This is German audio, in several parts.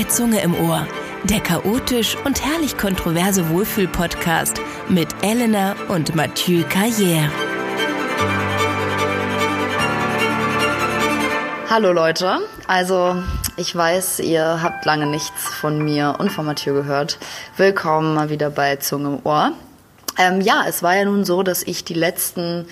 bei Zunge im Ohr, der chaotisch und herrlich kontroverse Wohlfühl-Podcast mit Elena und Mathieu Carrière. Hallo Leute, also ich weiß, ihr habt lange nichts von mir und von Mathieu gehört. Willkommen mal wieder bei Zunge im Ohr. Ähm, ja, es war ja nun so, dass ich die letzten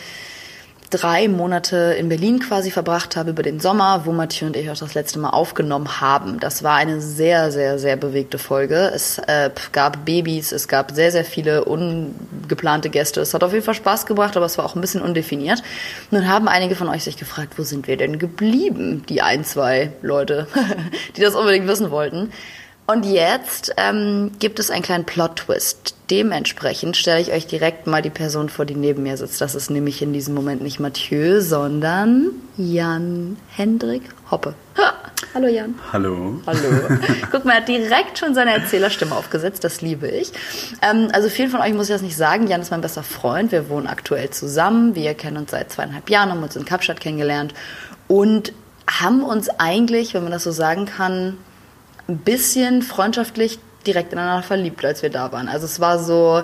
drei Monate in Berlin quasi verbracht habe über den Sommer, wo Mathieu und ich auch das letzte Mal aufgenommen haben. Das war eine sehr, sehr, sehr bewegte Folge. Es äh, gab Babys, es gab sehr, sehr viele ungeplante Gäste. Es hat auf jeden Fall Spaß gebracht, aber es war auch ein bisschen undefiniert. Nun haben einige von euch sich gefragt, wo sind wir denn geblieben? Die ein, zwei Leute, die das unbedingt wissen wollten. Und jetzt ähm, gibt es einen kleinen Plot-Twist. Dementsprechend stelle ich euch direkt mal die Person vor, die neben mir sitzt. Das ist nämlich in diesem Moment nicht Mathieu, sondern Jan Hendrik Hoppe. Ha! Hallo Jan. Hallo. Hallo. Guck mal, er hat direkt schon seine Erzählerstimme aufgesetzt. Das liebe ich. Ähm, also vielen von euch muss ich das nicht sagen. Jan ist mein bester Freund. Wir wohnen aktuell zusammen. Wir kennen uns seit zweieinhalb Jahren, haben uns in Kapstadt kennengelernt und haben uns eigentlich, wenn man das so sagen kann, ein bisschen freundschaftlich direkt ineinander verliebt, als wir da waren. Also es war so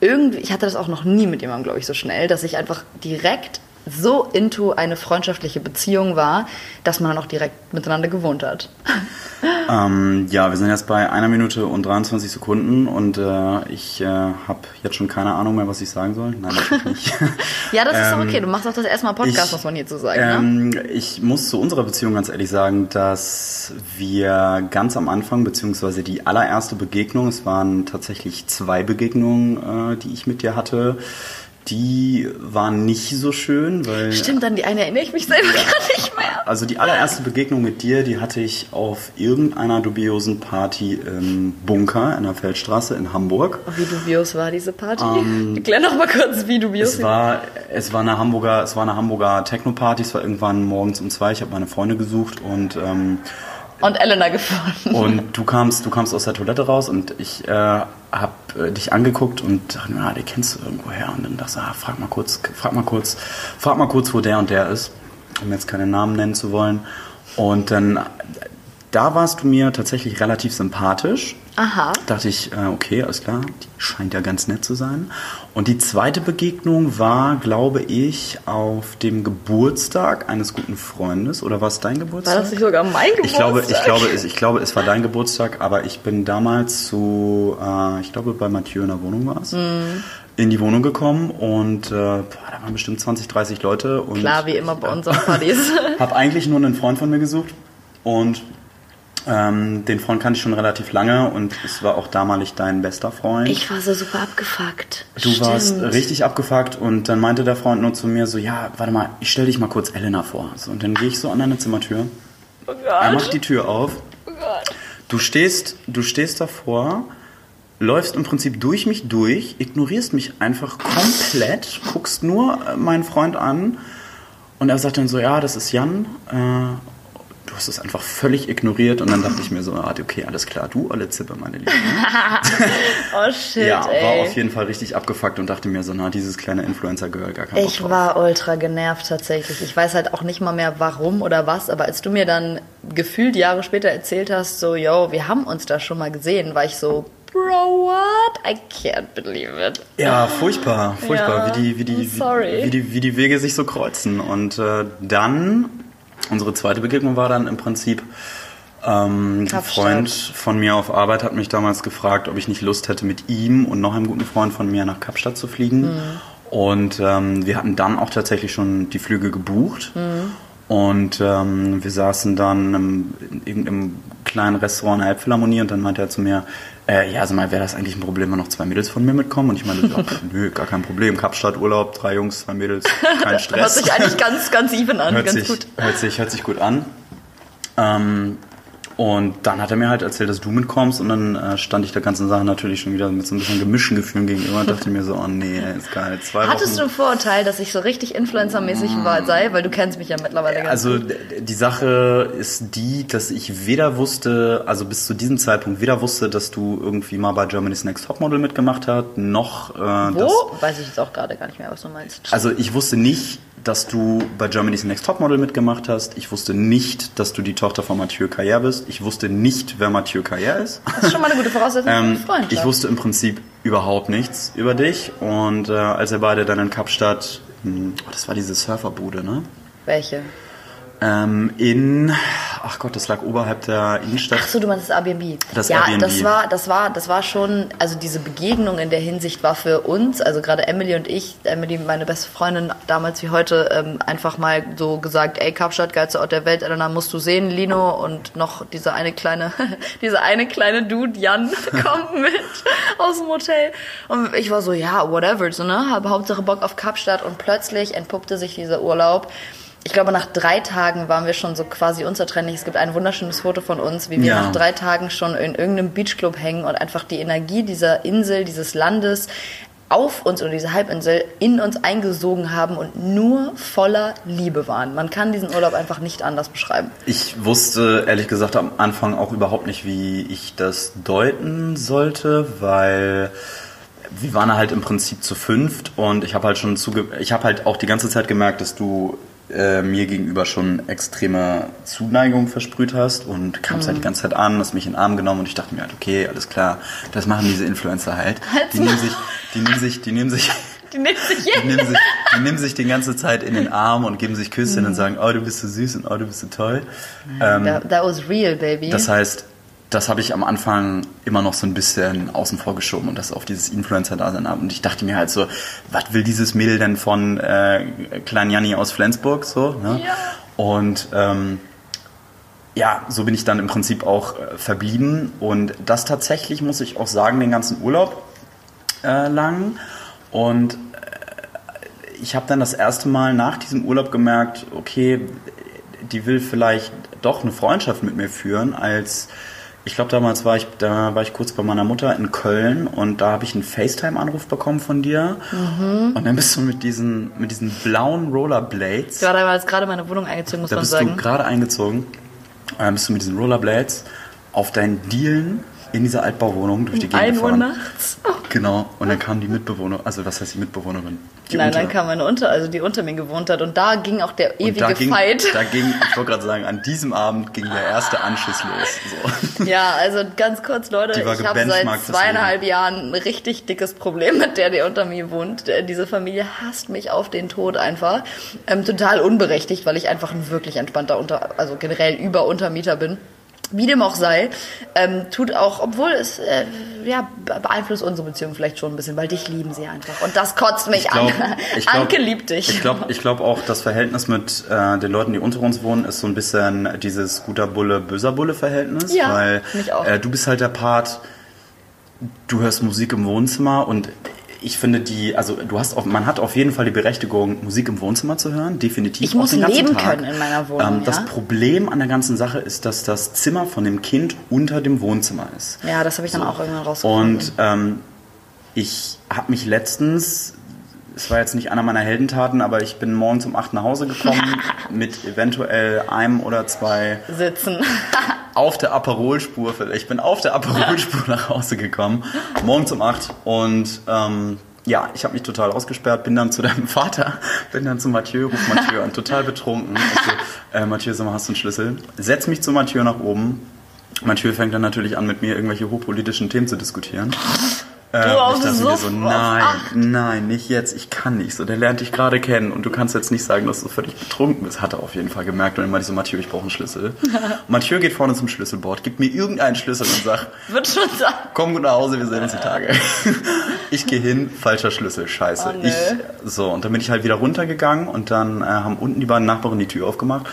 irgendwie, ich hatte das auch noch nie mit jemandem, glaube ich, so schnell, dass ich einfach direkt so into eine freundschaftliche Beziehung war, dass man dann auch direkt miteinander gewohnt hat. Ähm, ja, wir sind jetzt bei einer Minute und 23 Sekunden und äh, ich äh, habe jetzt schon keine Ahnung mehr, was ich sagen soll. Nein, natürlich nicht. ja, das ist ähm, okay. Du machst auch das erste Mal Podcast, ich, muss man hierzu sagen. Ähm, ne? Ich muss zu unserer Beziehung ganz ehrlich sagen, dass wir ganz am Anfang, beziehungsweise die allererste Begegnung, es waren tatsächlich zwei Begegnungen, äh, die ich mit dir hatte, die war nicht so schön, weil. Stimmt, an die eine erinnere ich mich selber ja. gar nicht mehr. Also die allererste Begegnung mit dir, die hatte ich auf irgendeiner dubiosen Party im Bunker in der Feldstraße in Hamburg. Wie dubios war diese Party? Ähm, Erklär noch mal kurz, wie dubios. Es war, es war eine Hamburger, es war eine Hamburger Techno-Party. Es war irgendwann morgens um zwei. Ich habe meine Freunde gesucht und ähm, und Elena gefunden. Und du kamst, du kamst aus der Toilette raus und ich äh, habe äh, dich angeguckt und dachte, na, die kennst du irgendwo her. Und dann dachte ich, ah, frag mal kurz, frag mal kurz, frag mal kurz, wo der und der ist, um jetzt keine Namen nennen zu wollen. Und dann da warst du mir tatsächlich relativ sympathisch. Aha. Dachte ich, äh, okay, alles klar, die scheint ja ganz nett zu sein. Und die zweite Begegnung war, glaube ich, auf dem Geburtstag eines guten Freundes. Oder war es dein Geburtstag? War das nicht sogar mein Geburtstag? Ich glaube, ich glaube, es, ich glaube, es war dein Geburtstag, aber ich bin damals zu, äh, ich glaube, bei Mathieu in der Wohnung war es. Mm in die Wohnung gekommen und äh, boah, da waren bestimmt 20, 30 Leute. Und Klar, wie immer bei unseren Partys. habe eigentlich nur einen Freund von mir gesucht und ähm, den Freund kannte ich schon relativ lange und es war auch damalig dein bester Freund. Ich war so super abgefuckt. Du Stimmt. warst richtig abgefuckt und dann meinte der Freund nur zu mir so, ja, warte mal, ich stell dich mal kurz Elena vor. So, und dann gehe ich so an deine Zimmertür. Oh. Er macht die Tür auf. Oh. Du stehst, du stehst davor, läufst im Prinzip durch mich durch, ignorierst mich einfach komplett, guckst nur meinen Freund an und er sagt dann so, ja, das ist Jan. Äh, du hast es einfach völlig ignoriert und dann dachte ich mir so, ah, okay, alles klar, du alle Zippe, meine Liebe. oh shit, Ja, ey. war auf jeden Fall richtig abgefuckt und dachte mir so, na, dieses kleine Influencer-Girl, gar kein Ich drauf. war ultra genervt tatsächlich. Ich weiß halt auch nicht mal mehr warum oder was, aber als du mir dann gefühlt Jahre später erzählt hast, so, yo, wir haben uns da schon mal gesehen, war ich so, Bro, what? I can't believe it. Ja, furchtbar, furchtbar, ja, wie, die, wie, die, wie, wie, die, wie die Wege sich so kreuzen. Und äh, dann Unsere zweite Begegnung war dann im Prinzip, ähm, ein Freund von mir auf Arbeit hat mich damals gefragt, ob ich nicht Lust hätte, mit ihm und noch einem guten Freund von mir nach Kapstadt zu fliegen. Mhm. Und ähm, wir hatten dann auch tatsächlich schon die Flüge gebucht. Mhm. Und ähm, wir saßen dann im, in irgendeinem kleinen Restaurant in der Elbphilharmonie und dann meinte er zu mir, äh, ja, sag mal, wäre das eigentlich ein Problem, wenn noch zwei Mädels von mir mitkommen? Und ich meinte, ja, nö, gar kein Problem. Kapstadt, Urlaub, drei Jungs, zwei Mädels, kein Stress. hört sich eigentlich ganz, ganz even an, hört ganz sich, gut. Hört sich, hört sich gut an. Ähm, und dann hat er mir halt erzählt, dass du mitkommst und dann äh, stand ich der ganzen Sache natürlich schon wieder mit so ein bisschen gemischten Gefühlen gegenüber und dachte mir so, oh nee, ist geil. Zwei Hattest Wochen. du einen Vorurteil, dass ich so richtig influencermäßig mm. sei? Weil du kennst mich ja mittlerweile ganz Also gut. die Sache ist die, dass ich weder wusste, also bis zu diesem Zeitpunkt weder wusste, dass du irgendwie mal bei Germany's Next Topmodel mitgemacht hast, noch... Äh, Wo? Weiß ich jetzt auch gerade gar nicht mehr, was du meinst. Also ich wusste nicht, dass du bei Germany's Next Topmodel mitgemacht hast. Ich wusste nicht, dass du die Tochter von Mathieu Carrière bist. Ich wusste nicht, wer Mathieu Carrière ist. Das ist schon mal eine gute Voraussetzung ähm, Freundschaft. Ich wusste im Prinzip überhaupt nichts über dich. Und äh, als wir beide dann in Kapstadt, mh, hm, oh, das war diese Surferbude, ne? Welche? Ähm, in, ach Gott, das lag oberhalb der Innenstadt. Ach so, du meinst das Airbnb. Das ja, Airbnb. das war, das war, das war schon, also diese Begegnung in der Hinsicht war für uns, also gerade Emily und ich, Emily, meine beste Freundin damals wie heute, ähm, einfach mal so gesagt, ey, Kapstadt, geilster Ort der Welt, Elena, musst du sehen, Lino und noch dieser eine kleine, dieser eine kleine Dude, Jan, kommt mit aus dem Hotel. Und ich war so, ja, whatever, so, ne, habe Hauptsache Bock auf Kapstadt und plötzlich entpuppte sich dieser Urlaub ich glaube, nach drei Tagen waren wir schon so quasi unzertrennlich. Es gibt ein wunderschönes Foto von uns, wie wir ja. nach drei Tagen schon in irgendeinem Beachclub hängen und einfach die Energie dieser Insel, dieses Landes auf uns oder diese Halbinsel in uns eingesogen haben und nur voller Liebe waren. Man kann diesen Urlaub einfach nicht anders beschreiben. Ich wusste ehrlich gesagt am Anfang auch überhaupt nicht, wie ich das deuten sollte, weil wir waren halt im Prinzip zu fünft und ich habe halt schon zuge ich habe halt auch die ganze Zeit gemerkt, dass du äh, mir gegenüber schon extreme Zuneigung versprüht hast und kamst mhm. halt die ganze Zeit an, hast mich in den Arm genommen und ich dachte mir halt, okay, alles klar, das machen diese Influencer halt. Die nehmen sich, die nehmen sich, die nehmen sich, die nehmen sich, die nehmen sich, die nehmen sich die ganze Zeit in den Arm und geben sich Küsse mhm. und sagen, oh, du bist so süß und oh, du bist so toll. Ähm, that, that was real, baby. Das heißt, das habe ich am Anfang immer noch so ein bisschen außen vor geschoben und das auf dieses Influencer-Dasein ab. Und ich dachte mir halt so, was will dieses Mädel denn von äh, Klein Janni aus Flensburg so? Ne? Ja. Und ähm, ja, so bin ich dann im Prinzip auch äh, verblieben. Und das tatsächlich, muss ich auch sagen, den ganzen Urlaub äh, lang. Und äh, ich habe dann das erste Mal nach diesem Urlaub gemerkt, okay, die will vielleicht doch eine Freundschaft mit mir führen, als ich glaube, damals war ich, da war ich kurz bei meiner Mutter in Köln und da habe ich einen FaceTime-Anruf bekommen von dir. Mhm. Und dann bist du mit diesen, mit diesen blauen Rollerblades. Gerade war jetzt gerade meine Wohnung eingezogen, muss da man sagen. Da bist du gerade eingezogen. Und dann bist du mit diesen Rollerblades auf deinen Dielen in dieser Altbauwohnung durch die Gegend 1 Uhr nachts. Oh. Genau. Und dann kam die Mitbewohner, also was heißt die Mitbewohnerin? Die Nein, unter. dann kam meine unter, also die unter mir gewohnt hat. Und da ging auch der ewige da ging, Fight. Da ging, ich wollte gerade sagen, an diesem Abend ging der erste Anschiss los. So. Ja, also ganz kurz, Leute, ich habe seit zweieinhalb Jahren ein richtig dickes Problem mit der, die unter mir wohnt. Diese Familie hasst mich auf den Tod einfach. Ähm, total unberechtigt, weil ich einfach ein wirklich entspannter Unter, also generell Über-Untermieter bin. Wie dem auch sei, ähm, tut auch, obwohl es äh, ja, beeinflusst unsere Beziehung vielleicht schon ein bisschen, weil dich lieben sie einfach. Und das kotzt mich glaub, an. Glaub, Anke liebt dich. Ich glaube ich glaub auch, das Verhältnis mit äh, den Leuten, die unter uns wohnen, ist so ein bisschen dieses guter Bulle, böser Bulle-Verhältnis. Ja, weil äh, du bist halt der Part, du hörst Musik im Wohnzimmer und ich finde die, also du hast auf, man hat auf jeden Fall die Berechtigung, Musik im Wohnzimmer zu hören, definitiv. Ich muss leben Tag. können in meiner Wohnung. Ähm, ja? Das Problem an der ganzen Sache ist, dass das Zimmer von dem Kind unter dem Wohnzimmer ist. Ja, das habe ich dann so. auch irgendwann rausgefunden. Und ähm, ich habe mich letztens, es war jetzt nicht einer meiner Heldentaten, aber ich bin morgens um 8 nach Hause gekommen mit eventuell einem oder zwei Sitzen. Auf der Aperolspur, ich bin auf der Aperolspur nach Hause gekommen, morgens um 8 und ähm, ja, ich habe mich total ausgesperrt, bin dann zu deinem Vater, bin dann zu Mathieu, ruf Mathieu an, total betrunken. Also, äh, Mathieu, sag mal, hast du einen Schlüssel? Setz mich zu Mathieu nach oben. Mathieu fängt dann natürlich an, mit mir irgendwelche hochpolitischen Themen zu diskutieren. Ähm, ich dachte mir so, nein, nein, nicht jetzt, ich kann nicht. So, der lernt dich gerade kennen und du kannst jetzt nicht sagen, dass du völlig betrunken bist. Hat er auf jeden Fall gemerkt und dann meinte ich so, Mathieu, ich brauche einen Schlüssel. Mathieu geht vorne zum Schlüsselboard, gibt mir irgendeinen Schlüssel und sagt, Wird schon da. komm gut nach Hause, wir sehen uns die Tage. ich gehe hin, falscher Schlüssel, scheiße. Oh, ich, so, und dann bin ich halt wieder runtergegangen und dann äh, haben unten die beiden Nachbarn die Tür aufgemacht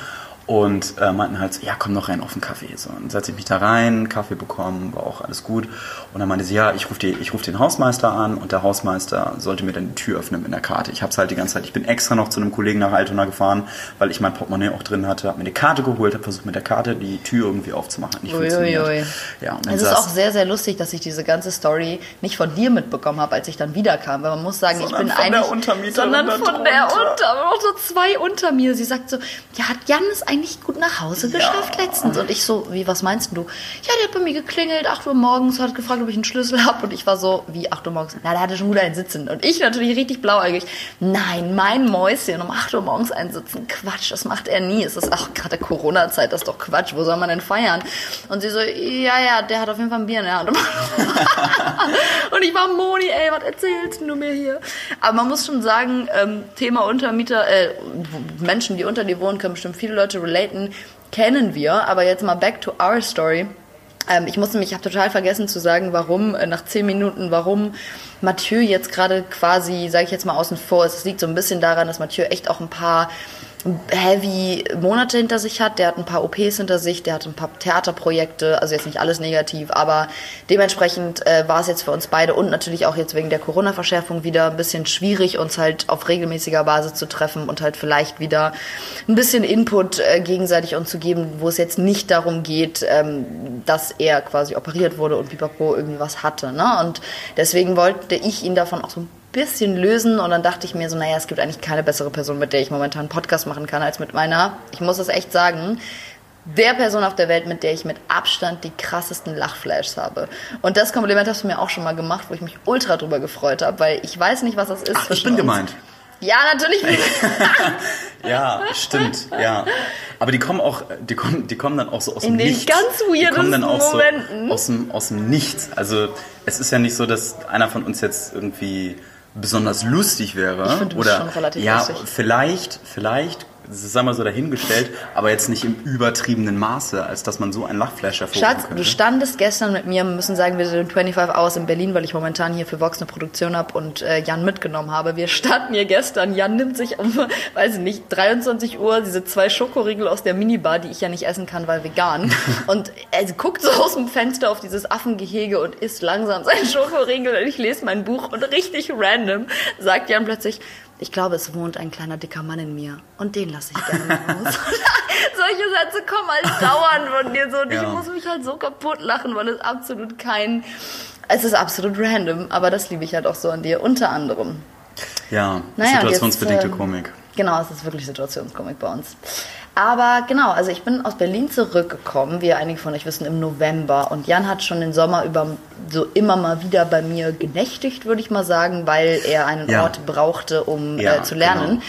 und äh, meinten halt so, ja, komm noch rein auf den Kaffee. So, und dann setze ich mich da rein, Kaffee bekommen, war auch alles gut. Und dann meinte sie, ja, ich rufe ruf den Hausmeister an und der Hausmeister sollte mir dann die Tür öffnen mit einer Karte. Ich habe es halt die ganze Zeit, ich bin extra noch zu einem Kollegen nach Altona gefahren, weil ich mein Portemonnaie auch drin hatte, habe mir eine Karte geholt, habe versucht mit der Karte die Tür irgendwie aufzumachen. Hat nicht ui, funktioniert. Ui, ui. Ja, und es ist auch sehr, sehr lustig, dass ich diese ganze Story nicht von dir mitbekommen habe, als ich dann wiederkam. Weil man muss sagen, sondern ich bin von eigentlich... Der Untermieterin sondern von der Unter... So zwei unter mir. Sie sagt so, ja, Jan ist ein eigentlich gut nach Hause geschafft ja. letztens. Und ich so, wie, was meinst du? Ja, der hat bei mir geklingelt, 8 Uhr morgens, hat gefragt, ob ich einen Schlüssel habe. Und ich war so, wie 8 Uhr morgens? Na, da hatte schon gut einen sitzen. Und ich natürlich richtig blauäugig. Nein, mein Mäuschen um 8 Uhr morgens einsitzen. Quatsch, das macht er nie. Es ist auch gerade Corona-Zeit, das ist doch Quatsch. Wo soll man denn feiern? Und sie so, ja, ja, der hat auf jeden Fall ein Bier in der Hand. und ich war Moni, ey, was erzählst du mir hier? Aber man muss schon sagen, ähm, Thema Untermieter, äh, Menschen, die unter dir wohnen, können bestimmt viele Leute relaten, kennen wir. Aber jetzt mal back to our story. Ähm, ich musste mich, ich habe total vergessen zu sagen, warum, äh, nach zehn Minuten, warum Mathieu jetzt gerade quasi, sage ich jetzt mal außen vor ist. Es liegt so ein bisschen daran, dass Mathieu echt auch ein paar heavy Monate hinter sich hat. Der hat ein paar OPs hinter sich, der hat ein paar Theaterprojekte, also jetzt nicht alles negativ, aber dementsprechend äh, war es jetzt für uns beide und natürlich auch jetzt wegen der Corona-Verschärfung wieder ein bisschen schwierig, uns halt auf regelmäßiger Basis zu treffen und halt vielleicht wieder ein bisschen Input äh, gegenseitig uns zu geben, wo es jetzt nicht darum geht, ähm, dass er quasi operiert wurde und Pipapo irgendwie was hatte. Ne? Und deswegen wollte ich ihn davon auch so ein bisschen lösen und dann dachte ich mir so, naja, es gibt eigentlich keine bessere Person, mit der ich momentan einen Podcast machen kann, als mit meiner, ich muss es echt sagen, der Person auf der Welt, mit der ich mit Abstand die krassesten Lachflashs habe. Und das Kompliment hast du mir auch schon mal gemacht, wo ich mich ultra drüber gefreut habe, weil ich weiß nicht, was das ist. Ach, ich bin uns. gemeint. Ja, natürlich. ja, stimmt, ja. Aber die kommen auch, die kommen, die kommen dann auch so aus In dem Nichts. In den ganz weirden die kommen dann auch Momenten. So aus dem, aus dem Nichts. Also es ist ja nicht so, dass einer von uns jetzt irgendwie besonders lustig wäre. Ich finde, bist schon relativ ja, lustig. vielleicht, vielleicht das ist einmal so dahingestellt, aber jetzt nicht im übertriebenen Maße, als dass man so ein Lachflash hervorrufen Schatz, könnte. du standest gestern mit mir, wir müssen sagen, wir sind 25 Hours in Berlin, weil ich momentan hier für Vox eine Produktion habe und äh, Jan mitgenommen habe. Wir standen hier gestern, Jan nimmt sich um, weiß ich nicht, 23 Uhr diese zwei Schokoriegel aus der Minibar, die ich ja nicht essen kann, weil vegan. und er guckt so aus dem Fenster auf dieses Affengehege und isst langsam seinen Schokoriegel und ich lese mein Buch und richtig random sagt Jan plötzlich, ich glaube, es wohnt ein kleiner dicker Mann in mir und den lasse ich gerne raus. Solche Sätze kommen halt dauernd von dir so und ja. ich muss mich halt so kaputt lachen, weil es absolut kein, es ist absolut random, aber das liebe ich halt auch so an dir, unter anderem. Ja, naja, situationsbedingte jetzt, äh, Komik. Genau, es ist wirklich Situationskomik bei uns. Aber genau, also ich bin aus Berlin zurückgekommen, wie einige von euch wissen, im November. Und Jan hat schon den Sommer über so immer mal wieder bei mir genächtigt, würde ich mal sagen, weil er einen ja. Ort brauchte, um ja, äh, zu lernen, genau.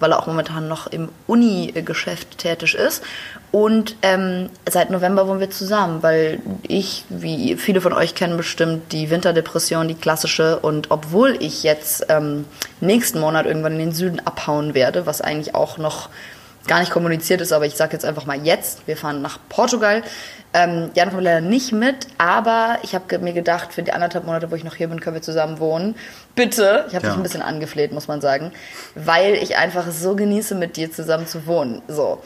weil er auch momentan noch im Uni-Geschäft tätig ist. Und ähm, seit November wohnen wir zusammen, weil ich, wie viele von euch kennen bestimmt, die Winterdepression, die klassische. Und obwohl ich jetzt ähm, nächsten Monat irgendwann in den Süden abhauen werde, was eigentlich auch noch gar nicht kommuniziert ist, aber ich sage jetzt einfach mal jetzt, wir fahren nach Portugal. Ähm, Jan kommt leider nicht mit, aber ich habe mir gedacht, für die anderthalb Monate, wo ich noch hier bin, können wir zusammen wohnen. Bitte, ich habe ja. dich ein bisschen angefleht, muss man sagen, weil ich einfach so genieße, mit dir zusammen zu wohnen. So.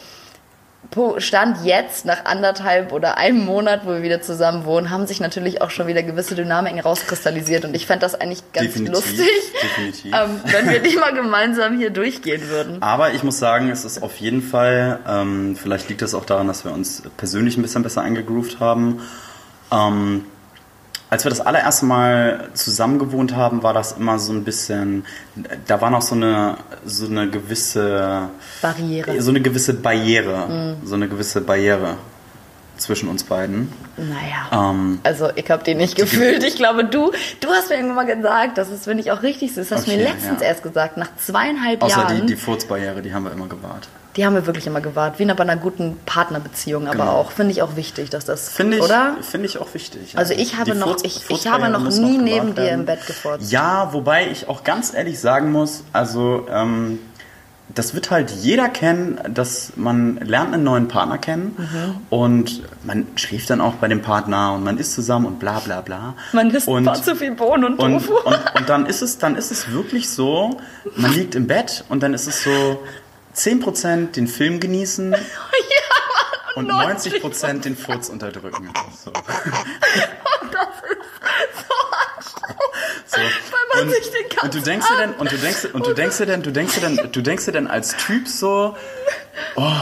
Stand jetzt, nach anderthalb oder einem Monat, wo wir wieder zusammen wohnen, haben sich natürlich auch schon wieder gewisse Dynamiken rauskristallisiert. Und ich fände das eigentlich ganz definitiv, lustig, definitiv. Ähm, wenn wir die mal gemeinsam hier durchgehen würden. Aber ich muss sagen, es ist auf jeden Fall, ähm, vielleicht liegt es auch daran, dass wir uns persönlich ein bisschen besser eingegroovt haben. Ähm, als wir das allererste Mal zusammen gewohnt haben, war das immer so ein bisschen, da war noch so eine, so eine gewisse Barriere. So eine gewisse Barriere. Mhm. So eine gewisse Barriere zwischen uns beiden. Naja. Ähm, also ich habe den nicht gefühlt. Ich glaube, du, du hast mir irgendwann mal gesagt, das ist, finde ich, auch richtig süß. Das hast okay, mir letztens ja. erst gesagt, nach zweieinhalb Außer Jahren. Außer die, die Furzbarriere, die haben wir immer gewahrt. Die haben wir wirklich immer gewahrt, wie bei einer guten Partnerbeziehung, aber genau. auch finde ich auch wichtig, dass das finde ich, oder? Finde ich auch wichtig. Ja. Also ich habe noch, Furz, ich, ich habe noch nie neben dir im Bett gefurzt. Ja, wobei ich auch ganz ehrlich sagen muss, also ähm, das wird halt jeder kennen, dass man lernt einen neuen Partner kennen mhm. und man schläft dann auch bei dem Partner und man ist zusammen und bla bla bla. Man isst und, zu viel Bohnen und Tofu. Und, und, und, dann ist es, dann ist es wirklich so, man liegt im Bett und dann ist es so, 10% den Film genießen ja, und 90% den Furz unterdrücken. So. Und das ist so so. Weil man und, sich den und du denkst dir denn und du denkst und du denkst dir denn du denkst dir denn du denkst dir denn als Typ so oh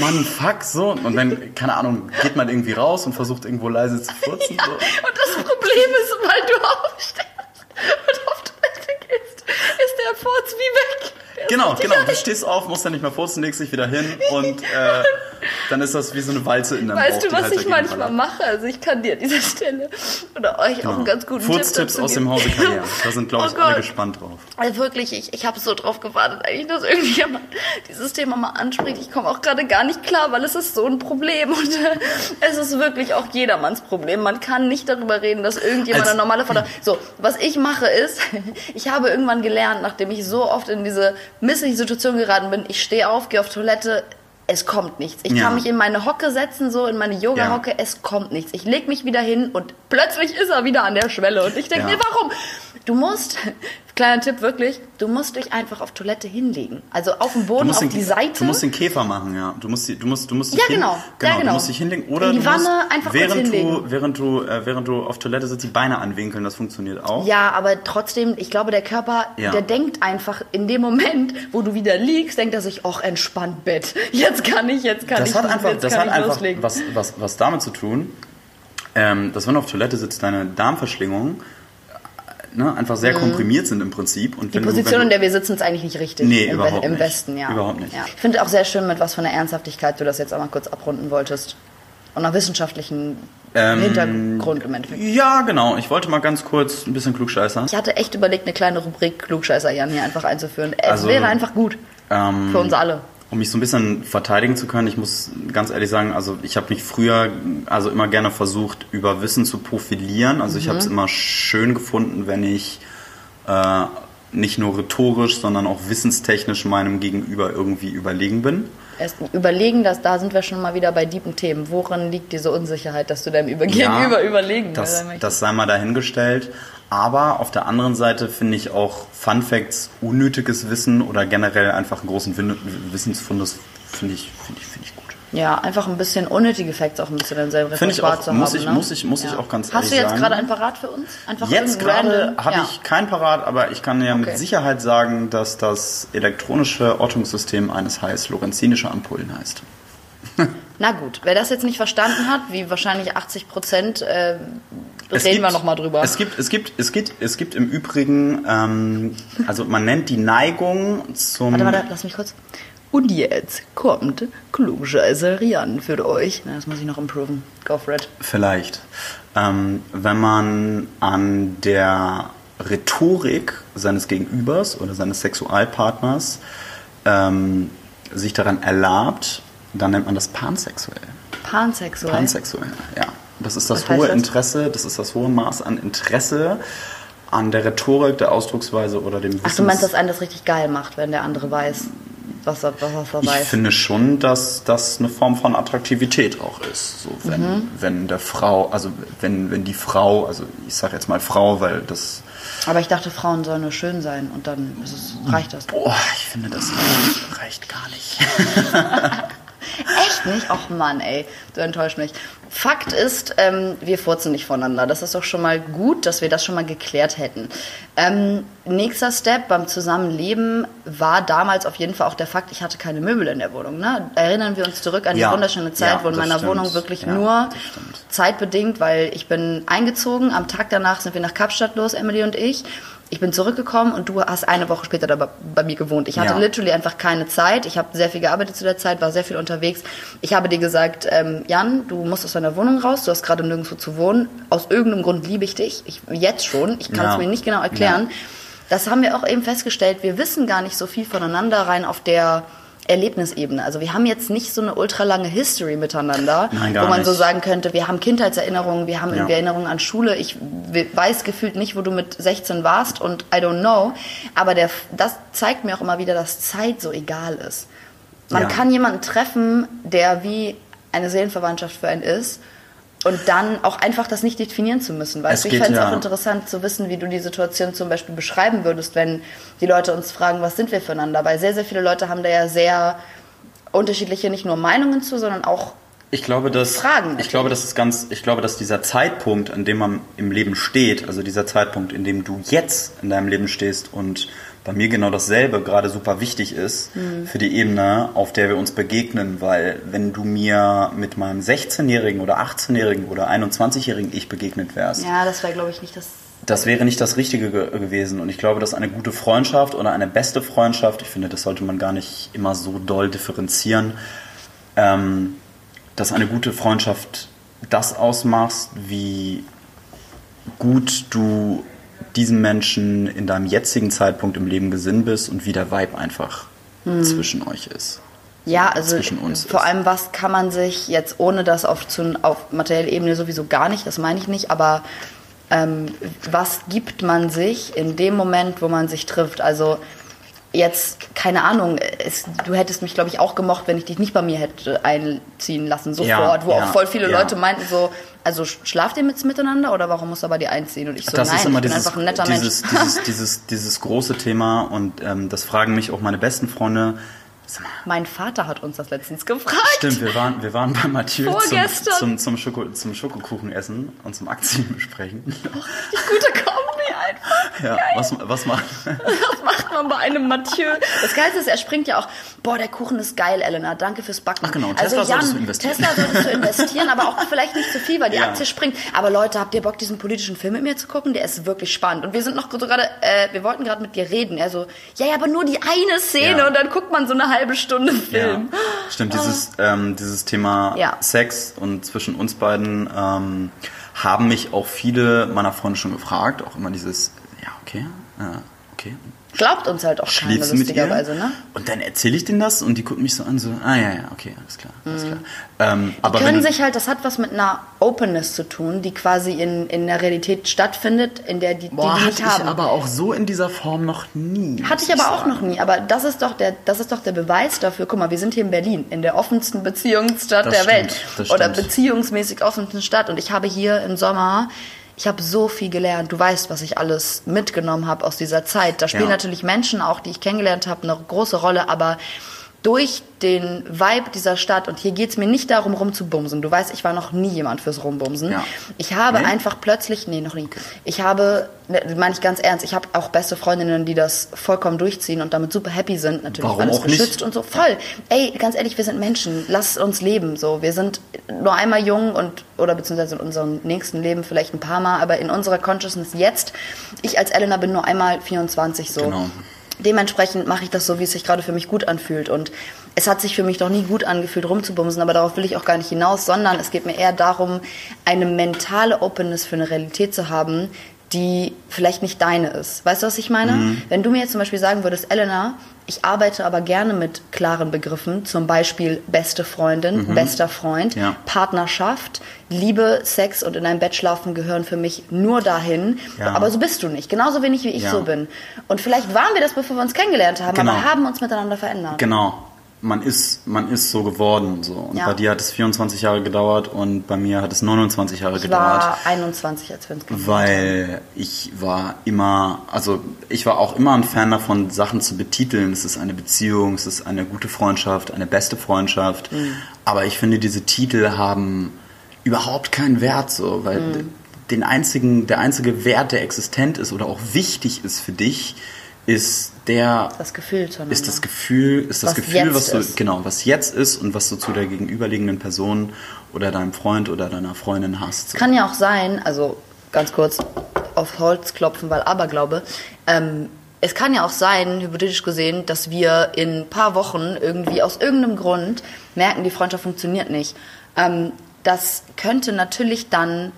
Mann, fuck, so. Und dann, keine Ahnung, geht man irgendwie raus und versucht irgendwo leise zu furzen. Ja, so. Und das Problem ist, weil du aufstehst und auf Toilette gehst, ist der Furz wie weg. Genau, genau. Du stehst auf, musst dann nicht mehr furzen, legst dich wieder hin und äh, dann ist das wie so eine Walze in deinem Weißt Bauch, du, was halt ich manchmal mache? Also ich kann dir an dieser Stelle oder euch genau. auch einen ganz guten Furztipps Tipp aus dem Hause Karriere. Da sind, glaube ich, oh alle gespannt drauf. Also wirklich, ich, ich habe so drauf gewartet, eigentlich, dass irgendjemand dieses Thema mal anspricht. Ich komme auch gerade gar nicht klar, weil es ist so ein Problem und äh, es ist wirklich auch jedermanns Problem. Man kann nicht darüber reden, dass irgendjemand Als, eine normale Vater. So, was ich mache ist, ich habe irgendwann gelernt, nachdem ich so oft in diese missliche Situation geraten bin, ich stehe auf, gehe auf Toilette, es kommt nichts. Ich ja. kann mich in meine Hocke setzen, so in meine Yoga-Hocke, ja. es kommt nichts. Ich leg mich wieder hin und plötzlich ist er wieder an der Schwelle und ich denke ja. mir, warum? Du musst, kleiner Tipp wirklich, du musst dich einfach auf Toilette hinlegen. Also auf dem Boden, auf den, die Seite. Du musst den Käfer machen, ja. Du musst, du musst, du musst ja, genau, hin, genau, ja, genau. Du musst dich hinlegen oder in die du Wanne musst, einfach während du, während du, äh, während du auf Toilette sitzt, die Beine anwinkeln. Das funktioniert auch. Ja, aber trotzdem, ich glaube, der Körper, ja. der denkt einfach in dem Moment, wo du wieder liegst, denkt er sich, ach entspannt Bett. Jetzt kann ich, jetzt kann das ich, hat einfach, das hat einfach loslegen. was, was, was damit zu tun, ähm, dass wenn du auf Toilette sitzt, deine Darmverschlingung ne, einfach sehr mhm. komprimiert sind im Prinzip. Und die Position, du, in der wir sitzen, ist eigentlich nicht richtig. Nee, Im, überhaupt Im nicht. Westen, ja. Überhaupt nicht. Ja. Ich finde auch sehr schön, mit was von der Ernsthaftigkeit du das jetzt auch mal kurz abrunden wolltest. Und nach wissenschaftlichen ähm, Hintergrund im Endeffekt. Ja, genau. Ich wollte mal ganz kurz ein bisschen klugscheißern. Ich hatte echt überlegt, eine kleine Rubrik Klugscheißer Jan hier einfach einzuführen. Es also, wäre einfach gut. Ähm, für uns alle um mich so ein bisschen verteidigen zu können, ich muss ganz ehrlich sagen, also ich habe mich früher also immer gerne versucht, über Wissen zu profilieren. Also mhm. ich habe es immer schön gefunden, wenn ich äh, nicht nur rhetorisch, sondern auch wissenstechnisch meinem Gegenüber irgendwie überlegen bin. Erst überlegen, dass da sind wir schon mal wieder bei tiefen Themen. Worin liegt diese Unsicherheit, dass du deinem Gegenüber ja, überlegen das, das sei mal dahingestellt. Aber auf der anderen Seite finde ich auch Fun Facts, unnötiges Wissen oder generell einfach einen großen Wissensfundus finde ich, finde ich, finde ich gut. Ja, einfach ein bisschen unnötige Facts auch ein bisschen in seinem Repertoire zu muss haben. Ich, ne? Muss ich, muss ja. ich auch ganz Hast ehrlich du jetzt gerade ein Parat für uns? Einfach jetzt gerade habe ja. ich kein Parat, aber ich kann ja okay. mit Sicherheit sagen, dass das elektronische Ortungssystem eines heiß lorenzinische Ampullen heißt. Na gut, wer das jetzt nicht verstanden hat, wie wahrscheinlich 80 Prozent, äh, reden gibt, wir nochmal drüber. Es gibt, es gibt, es gibt, es gibt im Übrigen, ähm, also man nennt die Neigung zum. Warte, warte, lass mich kurz. Und jetzt kommt Klugscheißer Rian für euch. Na, das muss ich noch improven. Go for it. Vielleicht. Ähm, wenn man an der Rhetorik seines Gegenübers oder seines Sexualpartners ähm, sich daran erlaubt, dann nennt man das pansexuell. Pansexuell? Pansexuell, ja. Das ist das hohe das? Interesse, das ist das hohe Maß an Interesse an der Rhetorik, der Ausdrucksweise oder dem Wissen. Ach, du meinst, dass einen das richtig geil macht, wenn der andere weiß? was er, was er weiß. Ich finde schon, dass das eine Form von Attraktivität auch ist. So, wenn, mhm. wenn der Frau, also wenn, wenn die Frau, also ich sage jetzt mal Frau, weil das. Aber ich dachte, Frauen sollen nur schön sein und dann es, reicht das. Boah, ich finde, das reicht gar nicht. Echt nicht? Och Mann, ey, du enttäuscht mich. Fakt ist, ähm, wir furzen nicht voneinander. Das ist doch schon mal gut, dass wir das schon mal geklärt hätten. Ähm, nächster Step beim Zusammenleben war damals auf jeden Fall auch der Fakt, ich hatte keine Möbel in der Wohnung. Ne? Erinnern wir uns zurück an die ja. wunderschöne Zeit, ja, wo in meiner stimmt. Wohnung wirklich ja, nur zeitbedingt, weil ich bin eingezogen. Am Tag danach sind wir nach Kapstadt los, Emily und ich ich bin zurückgekommen und du hast eine Woche später da bei mir gewohnt. Ich hatte ja. literally einfach keine Zeit. Ich habe sehr viel gearbeitet zu der Zeit, war sehr viel unterwegs. Ich habe dir gesagt, ähm, Jan, du musst aus deiner Wohnung raus, du hast gerade nirgendwo zu wohnen. Aus irgendeinem Grund liebe ich dich. Ich, jetzt schon. Ich kann es ja. mir nicht genau erklären. Ja. Das haben wir auch eben festgestellt. Wir wissen gar nicht so viel voneinander rein auf der Erlebnisebene. Also wir haben jetzt nicht so eine ultralange History miteinander, Nein, wo man nicht. so sagen könnte, wir haben Kindheitserinnerungen, wir haben ja. Erinnerungen an Schule. Ich weiß gefühlt nicht, wo du mit 16 warst und I don't know. Aber der, das zeigt mir auch immer wieder, dass Zeit so egal ist. Man ja. kann jemanden treffen, der wie eine Seelenverwandtschaft für einen ist und dann auch einfach das nicht definieren zu müssen. Du, ich fände es ja. auch interessant zu wissen, wie du die Situation zum Beispiel beschreiben würdest, wenn die Leute uns fragen, was sind wir füreinander? Weil sehr, sehr viele Leute haben da ja sehr unterschiedliche nicht nur Meinungen zu, sondern auch ich glaube, dass, Fragen. Ich glaube, das ist ganz, ich glaube, dass dieser Zeitpunkt, an dem man im Leben steht, also dieser Zeitpunkt, in dem du jetzt in deinem Leben stehst und bei mir genau dasselbe gerade super wichtig ist mhm. für die Ebene, auf der wir uns begegnen, weil wenn du mir mit meinem 16-jährigen oder 18-jährigen oder 21-jährigen Ich begegnet wärst. Ja, das wäre, glaube ich, nicht das das wäre nicht das Richtige ge gewesen. Und ich glaube, dass eine gute Freundschaft oder eine beste Freundschaft, ich finde, das sollte man gar nicht immer so doll differenzieren, ähm, dass eine gute Freundschaft das ausmachst, wie gut du diesem Menschen in deinem jetzigen Zeitpunkt im Leben gesinnt bist und wie der Vibe einfach hm. zwischen euch ist. Ja, also vor ist. allem, was kann man sich jetzt, ohne das auf, zu, auf materieller Ebene sowieso gar nicht, das meine ich nicht, aber ähm, was gibt man sich in dem Moment, wo man sich trifft? Also jetzt, keine Ahnung, es, du hättest mich, glaube ich, auch gemocht, wenn ich dich nicht bei mir hätte einziehen lassen, sofort, ja, wo ja, auch voll viele ja. Leute meinten so, also schlaft ihr mit, miteinander oder warum muss er bei dir einziehen? Und ich so, das nein, ist immer dieses, einfach ein netter dieses, Mensch. Dieses, dieses, dieses große Thema und ähm, das fragen mich auch meine besten Freunde, mein Vater hat uns das letztens gefragt. Stimmt, wir waren, wir waren bei Mathieu zum, zum, zum, Schoko, zum Schokokuchen essen und zum Aktien besprechen. Oh, die gute Einfach. Ja, was, was, macht, was macht man bei einem Mathieu? Das Geilste ist, er springt ja auch, boah, der Kuchen ist geil, Elena, danke fürs Backen. Ach genau, Tesla also, Jan, solltest du investieren. Tesla solltest du investieren, aber auch vielleicht nicht zu viel, weil die ja. Aktie springt. Aber Leute, habt ihr Bock, diesen politischen Film mit mir zu gucken? Der ist wirklich spannend. Und wir sind noch so gerade, äh, wir wollten gerade mit dir reden. Er so, ja, ja, aber nur die eine Szene ja. und dann guckt man so eine halbe Stunde Film. Ja, stimmt, dieses, ähm, dieses Thema. Sex und zwischen uns beiden ähm, haben mich auch viele meiner Freunde schon gefragt. Auch immer dieses, ja, okay, äh, okay, Glaubt uns halt auch keiner, lustigerweise, ne? Und dann erzähle ich denen das und die gucken mich so an, so, ah ja, ja, okay, alles klar, alles klar. Ähm, die aber können sich halt, das hat was mit einer Openness zu tun, die quasi in, in der Realität stattfindet, in der die, Boah, die, die nicht hatte haben. ich aber auch so in dieser Form noch nie. Hatte ich aber sagen. auch noch nie, aber das ist doch der, das ist doch der Beweis dafür. Guck mal, wir sind hier in Berlin, in der offensten Beziehungsstadt das der stimmt, Welt. Oder beziehungsmäßig offensten Stadt und ich habe hier im Sommer ich habe so viel gelernt. Du weißt, was ich alles mitgenommen habe aus dieser Zeit. Da spielen ja. natürlich Menschen auch, die ich kennengelernt habe, eine große Rolle, aber durch den Vibe dieser Stadt, und hier geht es mir nicht darum, rumzubumsen. Du weißt, ich war noch nie jemand fürs Rumbumsen. Ja. Ich habe nee? einfach plötzlich, nee, noch nie. Ich habe, ne, meine ich ganz ernst, ich habe auch beste Freundinnen, die das vollkommen durchziehen und damit super happy sind, natürlich Warum alles beschützt nicht? und so. Voll. Ey, ganz ehrlich, wir sind Menschen. Lass uns leben. So, wir sind nur einmal jung und oder beziehungsweise in unserem nächsten Leben vielleicht ein paar Mal, aber in unserer Consciousness jetzt. Ich als Elena bin nur einmal 24 so. Genau dementsprechend mache ich das so, wie es sich gerade für mich gut anfühlt. Und es hat sich für mich noch nie gut angefühlt, rumzubumsen, aber darauf will ich auch gar nicht hinaus, sondern es geht mir eher darum, eine mentale Openness für eine Realität zu haben, die vielleicht nicht deine ist. Weißt du, was ich meine? Mhm. Wenn du mir jetzt zum Beispiel sagen würdest, Elena, ich arbeite aber gerne mit klaren Begriffen, zum Beispiel beste Freundin, mhm. bester Freund, ja. Partnerschaft, Liebe, Sex und in einem Bett schlafen gehören für mich nur dahin. Ja. Aber so bist du nicht, genauso wenig wie ich ja. so bin. Und vielleicht waren wir das, bevor wir uns kennengelernt haben, genau. aber haben uns miteinander verändert. Genau man ist, man ist so geworden. So. Und ja. bei dir hat es 24 Jahre gedauert und bei mir hat es 29 Jahre ich gedauert. Ich war 21, als wir uns kennengelernt Weil ich war immer, also ich war auch immer ein Fan davon, Sachen zu betiteln. Es ist eine Beziehung, es ist eine gute Freundschaft, eine beste Freundschaft. Mhm. Aber ich finde, diese Titel haben überhaupt keinen Wert, so, weil mhm. den einzigen, der einzige Wert, der existent ist oder auch wichtig ist für dich, ist der das Gefühl ist das Gefühl ist das was Gefühl was du ist. genau was jetzt ist und was du zu der gegenüberliegenden Person oder deinem Freund oder deiner Freundin hast. Kann ja auch sein, also ganz kurz auf Holz klopfen, weil Aberglaube. Ähm, es kann ja auch sein, hypothetisch gesehen, dass wir in ein paar Wochen irgendwie aus irgendeinem Grund merken, die Freundschaft funktioniert nicht. Ähm, das könnte natürlich dann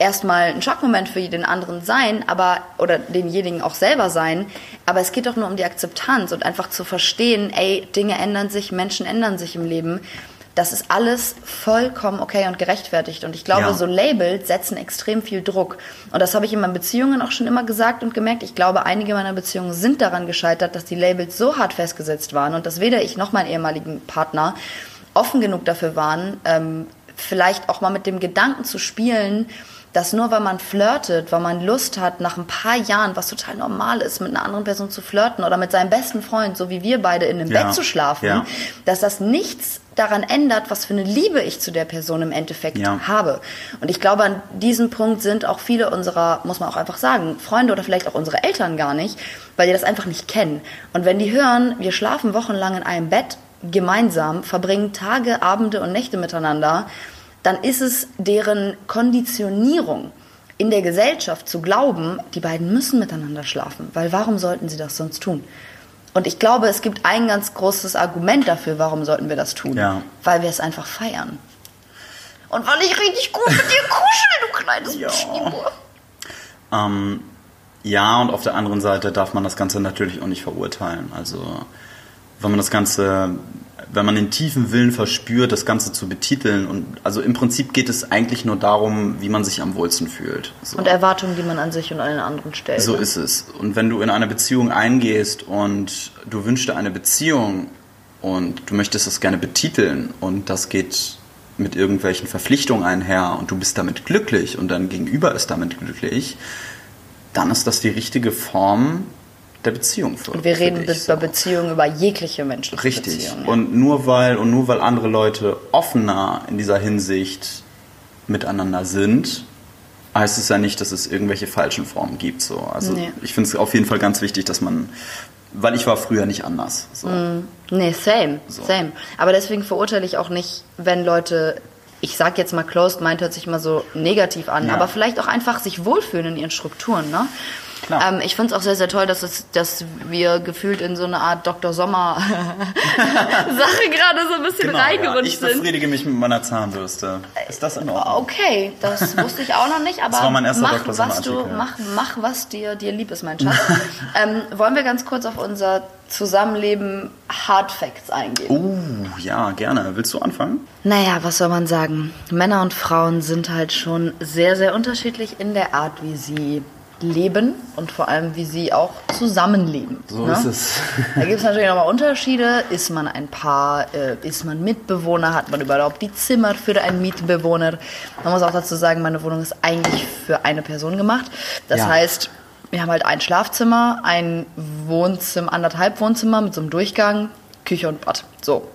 erstmal ein Schockmoment für den anderen sein, aber oder denjenigen auch selber sein, aber es geht doch nur um die Akzeptanz und einfach zu verstehen, ey, Dinge ändern sich, Menschen ändern sich im Leben. Das ist alles vollkommen okay und gerechtfertigt. Und ich glaube, ja. so Labels setzen extrem viel Druck. Und das habe ich in meinen Beziehungen auch schon immer gesagt und gemerkt. Ich glaube, einige meiner Beziehungen sind daran gescheitert, dass die Labels so hart festgesetzt waren und dass weder ich noch mein ehemaligen Partner offen genug dafür waren, ähm, vielleicht auch mal mit dem Gedanken zu spielen, dass nur weil man flirtet, weil man Lust hat, nach ein paar Jahren, was total normal ist, mit einer anderen Person zu flirten oder mit seinem besten Freund, so wie wir beide in einem ja. Bett zu schlafen, ja. dass das nichts daran ändert, was für eine Liebe ich zu der Person im Endeffekt ja. habe. Und ich glaube, an diesem Punkt sind auch viele unserer, muss man auch einfach sagen, Freunde oder vielleicht auch unsere Eltern gar nicht, weil die das einfach nicht kennen. Und wenn die hören, wir schlafen wochenlang in einem Bett gemeinsam, verbringen Tage, Abende und Nächte miteinander, dann ist es deren Konditionierung. in der Gesellschaft zu glauben, die beiden müssen miteinander schlafen, weil warum sollten sie das sonst tun? Und ich glaube, es gibt ein ganz großes Argument dafür, warum sollten wir das tun. Ja. Weil wir es einfach feiern. Und weil ich richtig gut mit dir kuschel, du kleines ja. Ähm, ja, und auf der anderen Seite darf man das Ganze natürlich auch nicht verurteilen. Also, wenn man das Ganze wenn man den tiefen Willen verspürt, das Ganze zu betiteln. Und also im Prinzip geht es eigentlich nur darum, wie man sich am wohlsten fühlt. So. Und Erwartungen, die man an sich und an den anderen stellt. So ne? ist es. Und wenn du in eine Beziehung eingehst und du wünschst dir eine Beziehung und du möchtest das gerne betiteln und das geht mit irgendwelchen Verpflichtungen einher und du bist damit glücklich und dein Gegenüber ist damit glücklich, dann ist das die richtige Form, der Beziehung für. Und wir reden dich, bei so. Beziehungen über jegliche menschliche Richtig. Beziehungen. Ja. Und nur weil und nur weil andere Leute offener in dieser Hinsicht miteinander sind, heißt es ja nicht, dass es irgendwelche falschen Formen gibt. So. Also nee. ich finde es auf jeden Fall ganz wichtig, dass man weil ich war früher nicht anders. So. Mm, nee, same, so. same. Aber deswegen verurteile ich auch nicht, wenn Leute ich sag jetzt mal closed mind hört sich immer so negativ an, ja. aber vielleicht auch einfach sich wohlfühlen in ihren Strukturen, ne? Ähm, ich finde es auch sehr, sehr toll, dass, es, dass wir gefühlt in so eine Art Dr. Sommer-Sache gerade so ein bisschen genau, reingerutscht ja. Ich befriedige mich mit meiner Zahnbürste. Ist das in Ordnung? Okay, das wusste ich auch noch nicht, aber das war mein erster mach, Dr. was du, mach, mach, was dir, dir lieb ist, mein Schatz. ähm, wollen wir ganz kurz auf unser Zusammenleben Hard Facts eingehen? Oh, ja, gerne. Willst du anfangen? Naja, was soll man sagen? Männer und Frauen sind halt schon sehr, sehr unterschiedlich in der Art, wie sie leben und vor allem, wie sie auch zusammenleben. So ne? ist es. da gibt es natürlich nochmal Unterschiede. Ist man ein Paar, äh, ist man Mitbewohner, hat man überhaupt die Zimmer für einen Mitbewohner? Man muss auch dazu sagen, meine Wohnung ist eigentlich für eine Person gemacht. Das ja. heißt, wir haben halt ein Schlafzimmer, ein Wohnzimmer, anderthalb Wohnzimmer mit so einem Durchgang, Küche und Bad. So,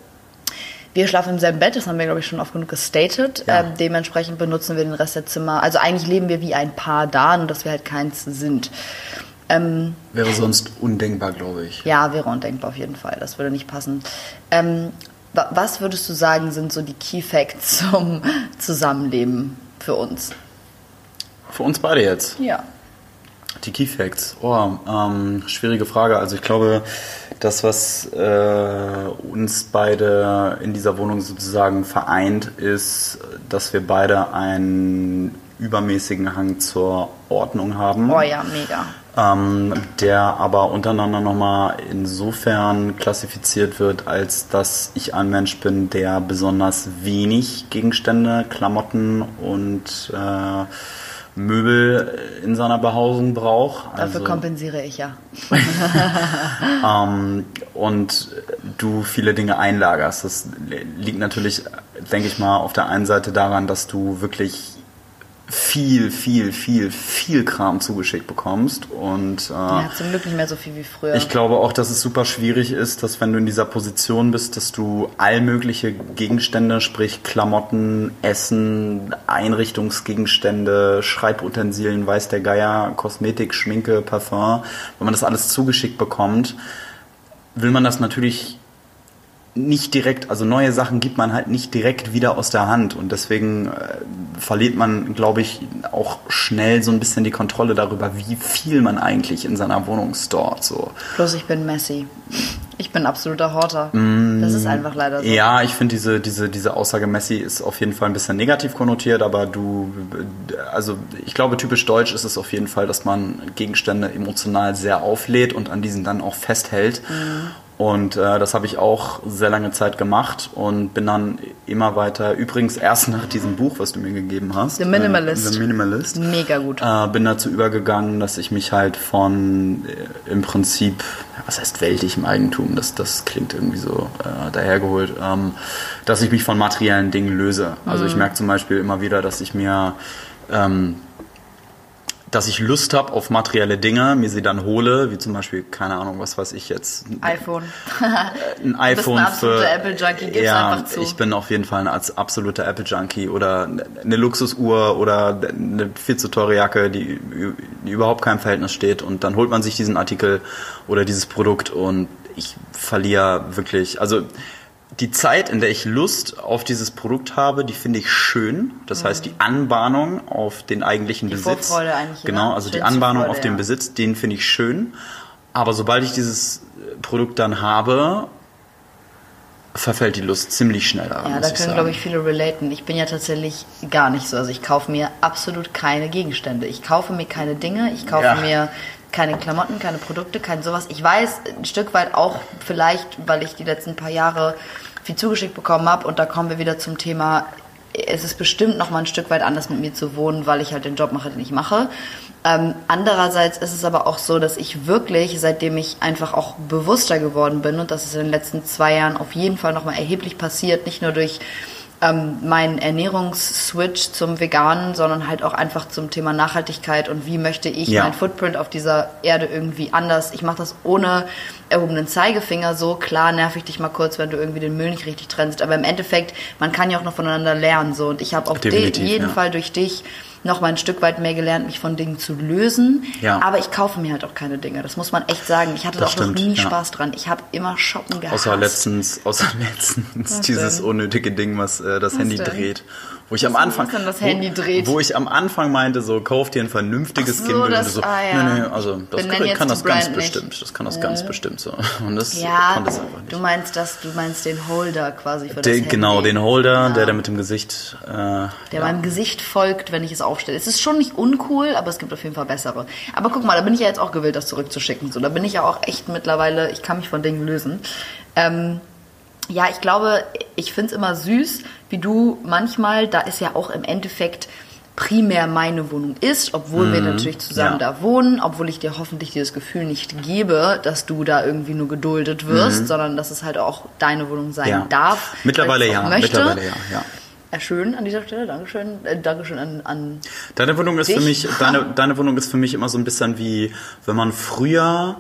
wir schlafen im selben Bett, das haben wir, glaube ich, schon oft genug gestated. Ja. Ähm, dementsprechend benutzen wir den Rest der Zimmer. Also eigentlich leben wir wie ein Paar da, nur dass wir halt keins sind. Ähm, wäre sonst undenkbar, glaube ich. Ja, wäre undenkbar auf jeden Fall. Das würde nicht passen. Ähm, was würdest du sagen, sind so die Key Facts zum Zusammenleben für uns? Für uns beide jetzt? Ja. Die Key Facts. Oh, ähm, schwierige Frage. Also ich glaube, das, was äh, uns beide in dieser Wohnung sozusagen vereint, ist, dass wir beide einen übermäßigen Hang zur Ordnung haben. Oh ja, mega. Ähm, der aber untereinander nochmal insofern klassifiziert wird, als dass ich ein Mensch bin, der besonders wenig Gegenstände, Klamotten und äh, Möbel in seiner Behausung braucht. Dafür also, kompensiere ich ja. ähm, und du viele Dinge einlagerst. Das liegt natürlich, denke ich mal, auf der einen Seite daran, dass du wirklich viel, viel, viel, viel Kram zugeschickt bekommst. Und, äh, ja, zum Glück nicht mehr so viel wie früher. Ich glaube auch, dass es super schwierig ist, dass wenn du in dieser Position bist, dass du all mögliche Gegenstände, sprich Klamotten, Essen, Einrichtungsgegenstände, Schreibutensilien, weiß der Geier, Kosmetik, Schminke, Parfum, wenn man das alles zugeschickt bekommt, will man das natürlich nicht direkt, also neue Sachen gibt man halt nicht direkt wieder aus der Hand und deswegen äh, verliert man, glaube ich, auch schnell so ein bisschen die Kontrolle darüber, wie viel man eigentlich in seiner Wohnung stort. So. Bloß ich bin messy. Ich bin absoluter Horter. Mm, das ist einfach leider so. Ja, ich finde diese, diese, diese Aussage Messi ist auf jeden Fall ein bisschen negativ konnotiert, aber du, also ich glaube, typisch deutsch ist es auf jeden Fall, dass man Gegenstände emotional sehr auflädt und an diesen dann auch festhält. Mm. Und äh, das habe ich auch sehr lange Zeit gemacht und bin dann immer weiter, übrigens erst nach diesem Buch, was du mir gegeben hast. The Minimalist. Äh, The Minimalist. Mega gut. Äh, bin dazu übergegangen, dass ich mich halt von äh, im Prinzip, was heißt weltlichem Eigentum, das, das klingt irgendwie so äh, dahergeholt, ähm, dass ich mich von materiellen Dingen löse. Also mhm. ich merke zum Beispiel immer wieder, dass ich mir ähm, dass ich Lust habe auf materielle Dinge, mir sie dann hole, wie zum Beispiel, keine Ahnung, was weiß ich jetzt. iPhone. ein iPhone du bist ein für. Apple Junkie, gib's ja, einfach zu. Ich bin auf jeden Fall ein absoluter Apple Junkie oder eine Luxusuhr oder eine viel zu teure Jacke, die, die überhaupt keinem Verhältnis steht und dann holt man sich diesen Artikel oder dieses Produkt und ich verliere wirklich, also die Zeit, in der ich Lust auf dieses Produkt habe, die finde ich schön. Das mhm. heißt, die Anbahnung auf den eigentlichen die Besitz. Vorfreude eigentlich. Genau, also die Anbahnung Freude, auf den ja. Besitz, den finde ich schön. Aber sobald ich dieses Produkt dann habe, verfällt die Lust ziemlich schnell daran. Ja, da können, glaube ich, viele relaten. Ich bin ja tatsächlich gar nicht so. Also ich kaufe mir absolut keine Gegenstände. Ich kaufe mir keine Dinge, ich kaufe ja. mir keine Klamotten, keine Produkte, kein sowas. Ich weiß ein Stück weit auch vielleicht, weil ich die letzten paar Jahre viel zugeschickt bekommen habe und da kommen wir wieder zum Thema, es ist bestimmt noch mal ein Stück weit anders mit mir zu wohnen, weil ich halt den Job mache, den ich mache. Ähm, andererseits ist es aber auch so, dass ich wirklich, seitdem ich einfach auch bewusster geworden bin und das ist in den letzten zwei Jahren auf jeden Fall noch mal erheblich passiert, nicht nur durch ähm, meinen Ernährungsswitch zum Veganen, sondern halt auch einfach zum Thema Nachhaltigkeit und wie möchte ich ja. mein Footprint auf dieser Erde irgendwie anders. Ich mache das ohne erhobenen Zeigefinger so. Klar nerv ich dich mal kurz, wenn du irgendwie den Müll nicht richtig trennst, aber im Endeffekt, man kann ja auch noch voneinander lernen so und ich habe auf jeden ja. Fall durch dich noch mal ein Stück weit mehr gelernt, mich von Dingen zu lösen. Ja. Aber ich kaufe mir halt auch keine Dinge. Das muss man echt sagen. Ich hatte das auch stimmt, noch nie ja. Spaß dran. Ich habe immer shoppen gehabt. Außer letztens, außer letztens dieses unnötige Ding, was äh, das was Handy denn? dreht. Wo ich am Anfang, Handy. Wo, wo, ich am Anfang meinte, so kauf dir ein vernünftiges so, Gimbal das, und so, ah, ja. nee, nee, also das kann, kann das ganz nicht. bestimmt, das kann das äh. ganz bestimmt so. Und das ja, konnte es einfach nicht. Du meinst das, du meinst den Holder quasi für das den, Genau, den Holder, ja. der, der mit dem Gesicht, äh, der ja. meinem Gesicht folgt, wenn ich es aufstelle. Es ist schon nicht uncool, aber es gibt auf jeden Fall bessere. Aber guck mal, da bin ich ja jetzt auch gewillt, das zurückzuschicken. So, da bin ich ja auch echt mittlerweile, ich kann mich von Dingen lösen. Ähm, ja, ich glaube, ich finde es immer süß, wie du manchmal, da ist ja auch im Endeffekt primär meine Wohnung ist, obwohl mhm, wir natürlich zusammen ja. da wohnen, obwohl ich dir hoffentlich dieses Gefühl nicht gebe, dass du da irgendwie nur geduldet wirst, mhm. sondern dass es halt auch deine Wohnung sein ja. darf. Mittlerweile ja, möchte. mittlerweile ja, ja. Ja, schön an dieser Stelle, Dankeschön. Äh, Dankeschön an, an Deine Wohnung ist dich. für mich, deine, deine Wohnung ist für mich immer so ein bisschen wie, wenn man früher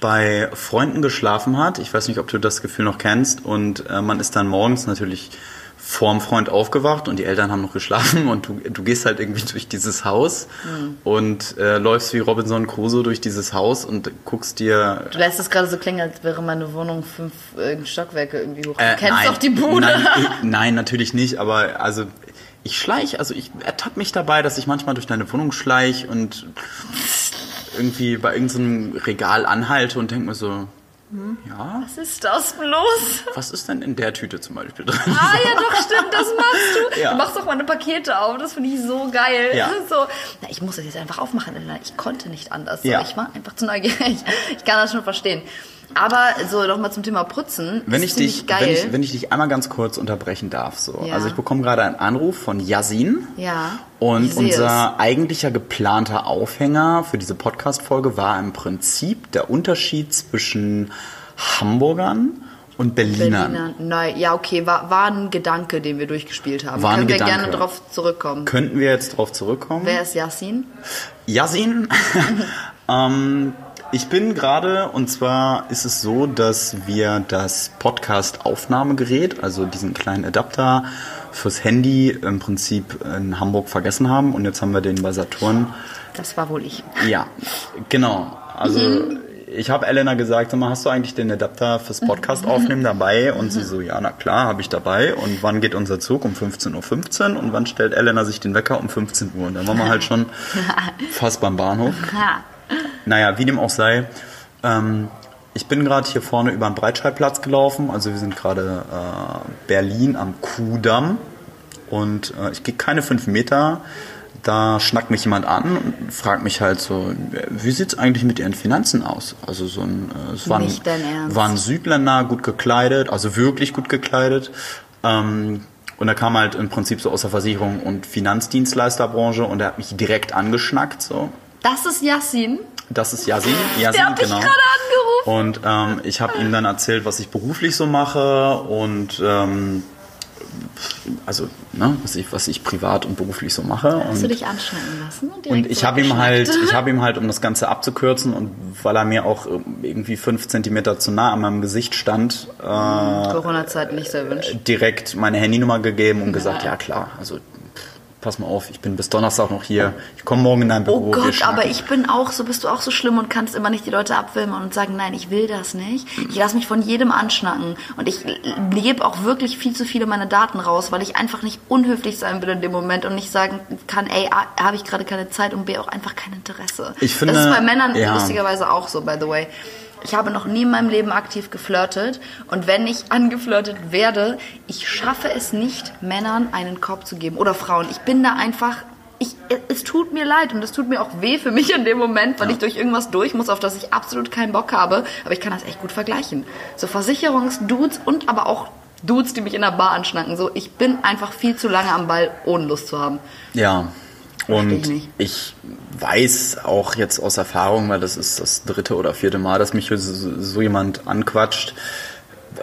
bei Freunden geschlafen hat. Ich weiß nicht, ob du das Gefühl noch kennst. Und äh, man ist dann morgens natürlich vorm Freund aufgewacht und die Eltern haben noch geschlafen und du, du gehst halt irgendwie durch dieses Haus mhm. und äh, läufst wie Robinson Crusoe durch dieses Haus und guckst dir... Du lässt es gerade so klingen, als wäre meine Wohnung fünf äh, Stockwerke irgendwie hoch. Du äh, kennst nein, doch die Bude. Nein, ich, nein, natürlich nicht, aber also ich schleich, also ich ertappe mich dabei, dass ich manchmal durch deine Wohnung schleich und irgendwie bei irgendeinem Regal anhalte und denke mir so, hm? Ja. Was ist das bloß? Was ist denn in der Tüte zum Beispiel drin? Ah ja, doch, stimmt, das machst du. Ja. Du machst doch meine Pakete auf, das finde ich so geil. Ja. So, na, ich muss das jetzt einfach aufmachen, Ich konnte nicht anders. Ja. Ich war einfach zu neugierig. Ich kann das schon verstehen. Aber so nochmal zum Thema Putzen. Wenn ich dich, geil. Wenn ich, wenn ich dich einmal ganz kurz unterbrechen darf, so. Ja. Also ich bekomme gerade einen Anruf von Yasin. Ja. Und unser es. eigentlicher geplanter Aufhänger für diese Podcast-Folge war im Prinzip der Unterschied zwischen Hamburgern und Berlinern. Berliner. Nein, ja, okay, war, war ein Gedanke, den wir durchgespielt haben. War Können wir Gedanke. gerne darauf zurückkommen. Könnten wir jetzt darauf zurückkommen? Wer ist Yasin? Yasin ähm, ich bin gerade, und zwar ist es so, dass wir das Podcast-Aufnahmegerät, also diesen kleinen Adapter fürs Handy im Prinzip in Hamburg vergessen haben und jetzt haben wir den bei Saturn. Das war wohl ich. Ja, genau. Also mhm. ich habe Elena gesagt, sag mal, hast du eigentlich den Adapter fürs Podcast mhm. aufnehmen dabei? Und mhm. sie so, ja, na klar, habe ich dabei. Und wann geht unser Zug? Um 15.15 Uhr. Und wann stellt Elena sich den Wecker? Um 15 Uhr. Und dann waren wir halt schon fast beim Bahnhof. Naja, wie dem auch sei. Ähm, ich bin gerade hier vorne über den Breitscheidplatz gelaufen. Also wir sind gerade äh, Berlin am Kudamm. Und äh, ich gehe keine fünf Meter. Da schnackt mich jemand an und fragt mich halt so, wie sieht es eigentlich mit Ihren Finanzen aus? Also so ein, äh, es war ein, war ein Südländer, gut gekleidet, also wirklich gut gekleidet. Ähm, und er kam halt im Prinzip so aus der Versicherung und Finanzdienstleisterbranche und er hat mich direkt angeschnackt. So. Das ist Yassin. Das ist Yasin. Yasin Der hat genau. gerade angerufen. Und ähm, ich habe ihm dann erzählt, was ich beruflich so mache und ähm, also ne, was ich was ich privat und beruflich so mache. Hast und, du dich anschneiden lassen? Und, und ich habe ihm halt ich habe ihm halt um das Ganze abzukürzen und weil er mir auch irgendwie fünf Zentimeter zu nah an meinem Gesicht stand. Äh, Corona-Zeit nicht sehr wünscht. Direkt meine Handynummer gegeben und ja. gesagt, ja klar, also pass mal auf, ich bin bis Donnerstag noch hier, ich komme morgen in dein Büro. Oh Gott, aber ich bin auch so, bist du auch so schlimm und kannst immer nicht die Leute abfilmen und sagen, nein, ich will das nicht. Ich lasse mich von jedem anschnacken und ich gebe auch wirklich viel zu viele meine Daten raus, weil ich einfach nicht unhöflich sein will in dem Moment und nicht sagen kann, ey, habe ich gerade keine Zeit und B auch einfach kein Interesse. Ich finde, das ist bei Männern ja. lustigerweise auch so, by the way. Ich habe noch nie in meinem Leben aktiv geflirtet und wenn ich angeflirtet werde, ich schaffe es nicht, Männern einen Korb zu geben oder Frauen. Ich bin da einfach ich, es tut mir leid und es tut mir auch weh für mich in dem Moment, weil ja. ich durch irgendwas durch muss, auf das ich absolut keinen Bock habe. Aber ich kann das echt gut vergleichen. So Versicherungsdudes und aber auch Dudes, die mich in der Bar anschnacken. So, ich bin einfach viel zu lange am Ball, ohne Lust zu haben. Ja, und ich, ich, weiß auch jetzt aus Erfahrung, weil das ist das dritte oder vierte Mal, dass mich so, so jemand anquatscht,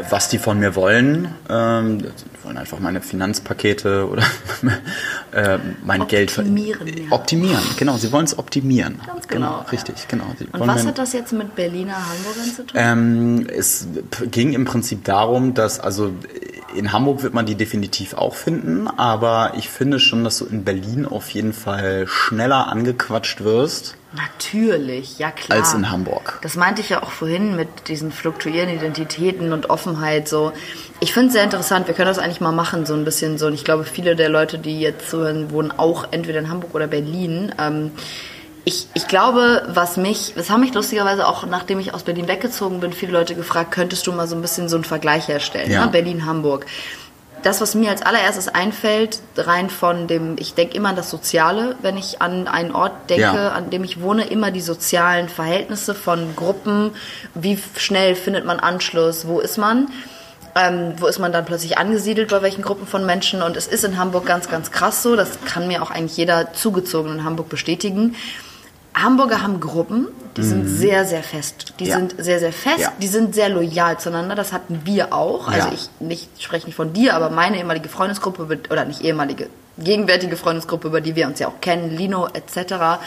was die von mir wollen. Ähm, die wollen einfach meine Finanzpakete oder äh, mein optimieren, Geld ja. optimieren. Genau, sie wollen es optimieren. Ganz genau. genau richtig, genau. Sie Und was hat das jetzt mit Berliner Hamburgern zu tun? Ähm, es ging im Prinzip darum, dass also in Hamburg wird man die definitiv auch finden, aber ich finde schon, dass du in Berlin auf jeden Fall schneller angequatscht wirst. Natürlich, ja klar. Als in Hamburg. Das meinte ich ja auch vorhin mit diesen fluktuierenden Identitäten und Offenheit. So, ich finde es sehr interessant. Wir können das eigentlich mal machen, so ein bisschen so. Und ich glaube, viele der Leute, die jetzt zuhören, wohnen auch entweder in Hamburg oder Berlin. Ähm, ich, ich glaube, was mich, das haben mich lustigerweise auch, nachdem ich aus Berlin weggezogen bin, viele Leute gefragt, könntest du mal so ein bisschen so einen Vergleich herstellen, ja. ne? Berlin, Hamburg. Das, was mir als allererstes einfällt, rein von dem, ich denke immer an das Soziale, wenn ich an einen Ort denke, ja. an dem ich wohne, immer die sozialen Verhältnisse von Gruppen, wie schnell findet man Anschluss, wo ist man. Ähm, wo ist man dann plötzlich angesiedelt, bei welchen Gruppen von Menschen. Und es ist in Hamburg ganz, ganz krass so. Das kann mir auch eigentlich jeder zugezogen in Hamburg bestätigen. Hamburger haben Gruppen, die mhm. sind sehr, sehr fest. Die ja. sind sehr, sehr fest, ja. die sind sehr loyal zueinander. Das hatten wir auch. Also ja. ich nicht, spreche nicht von dir, aber meine ehemalige Freundesgruppe, oder nicht ehemalige, gegenwärtige Freundesgruppe, über die wir uns ja auch kennen, Lino etc.,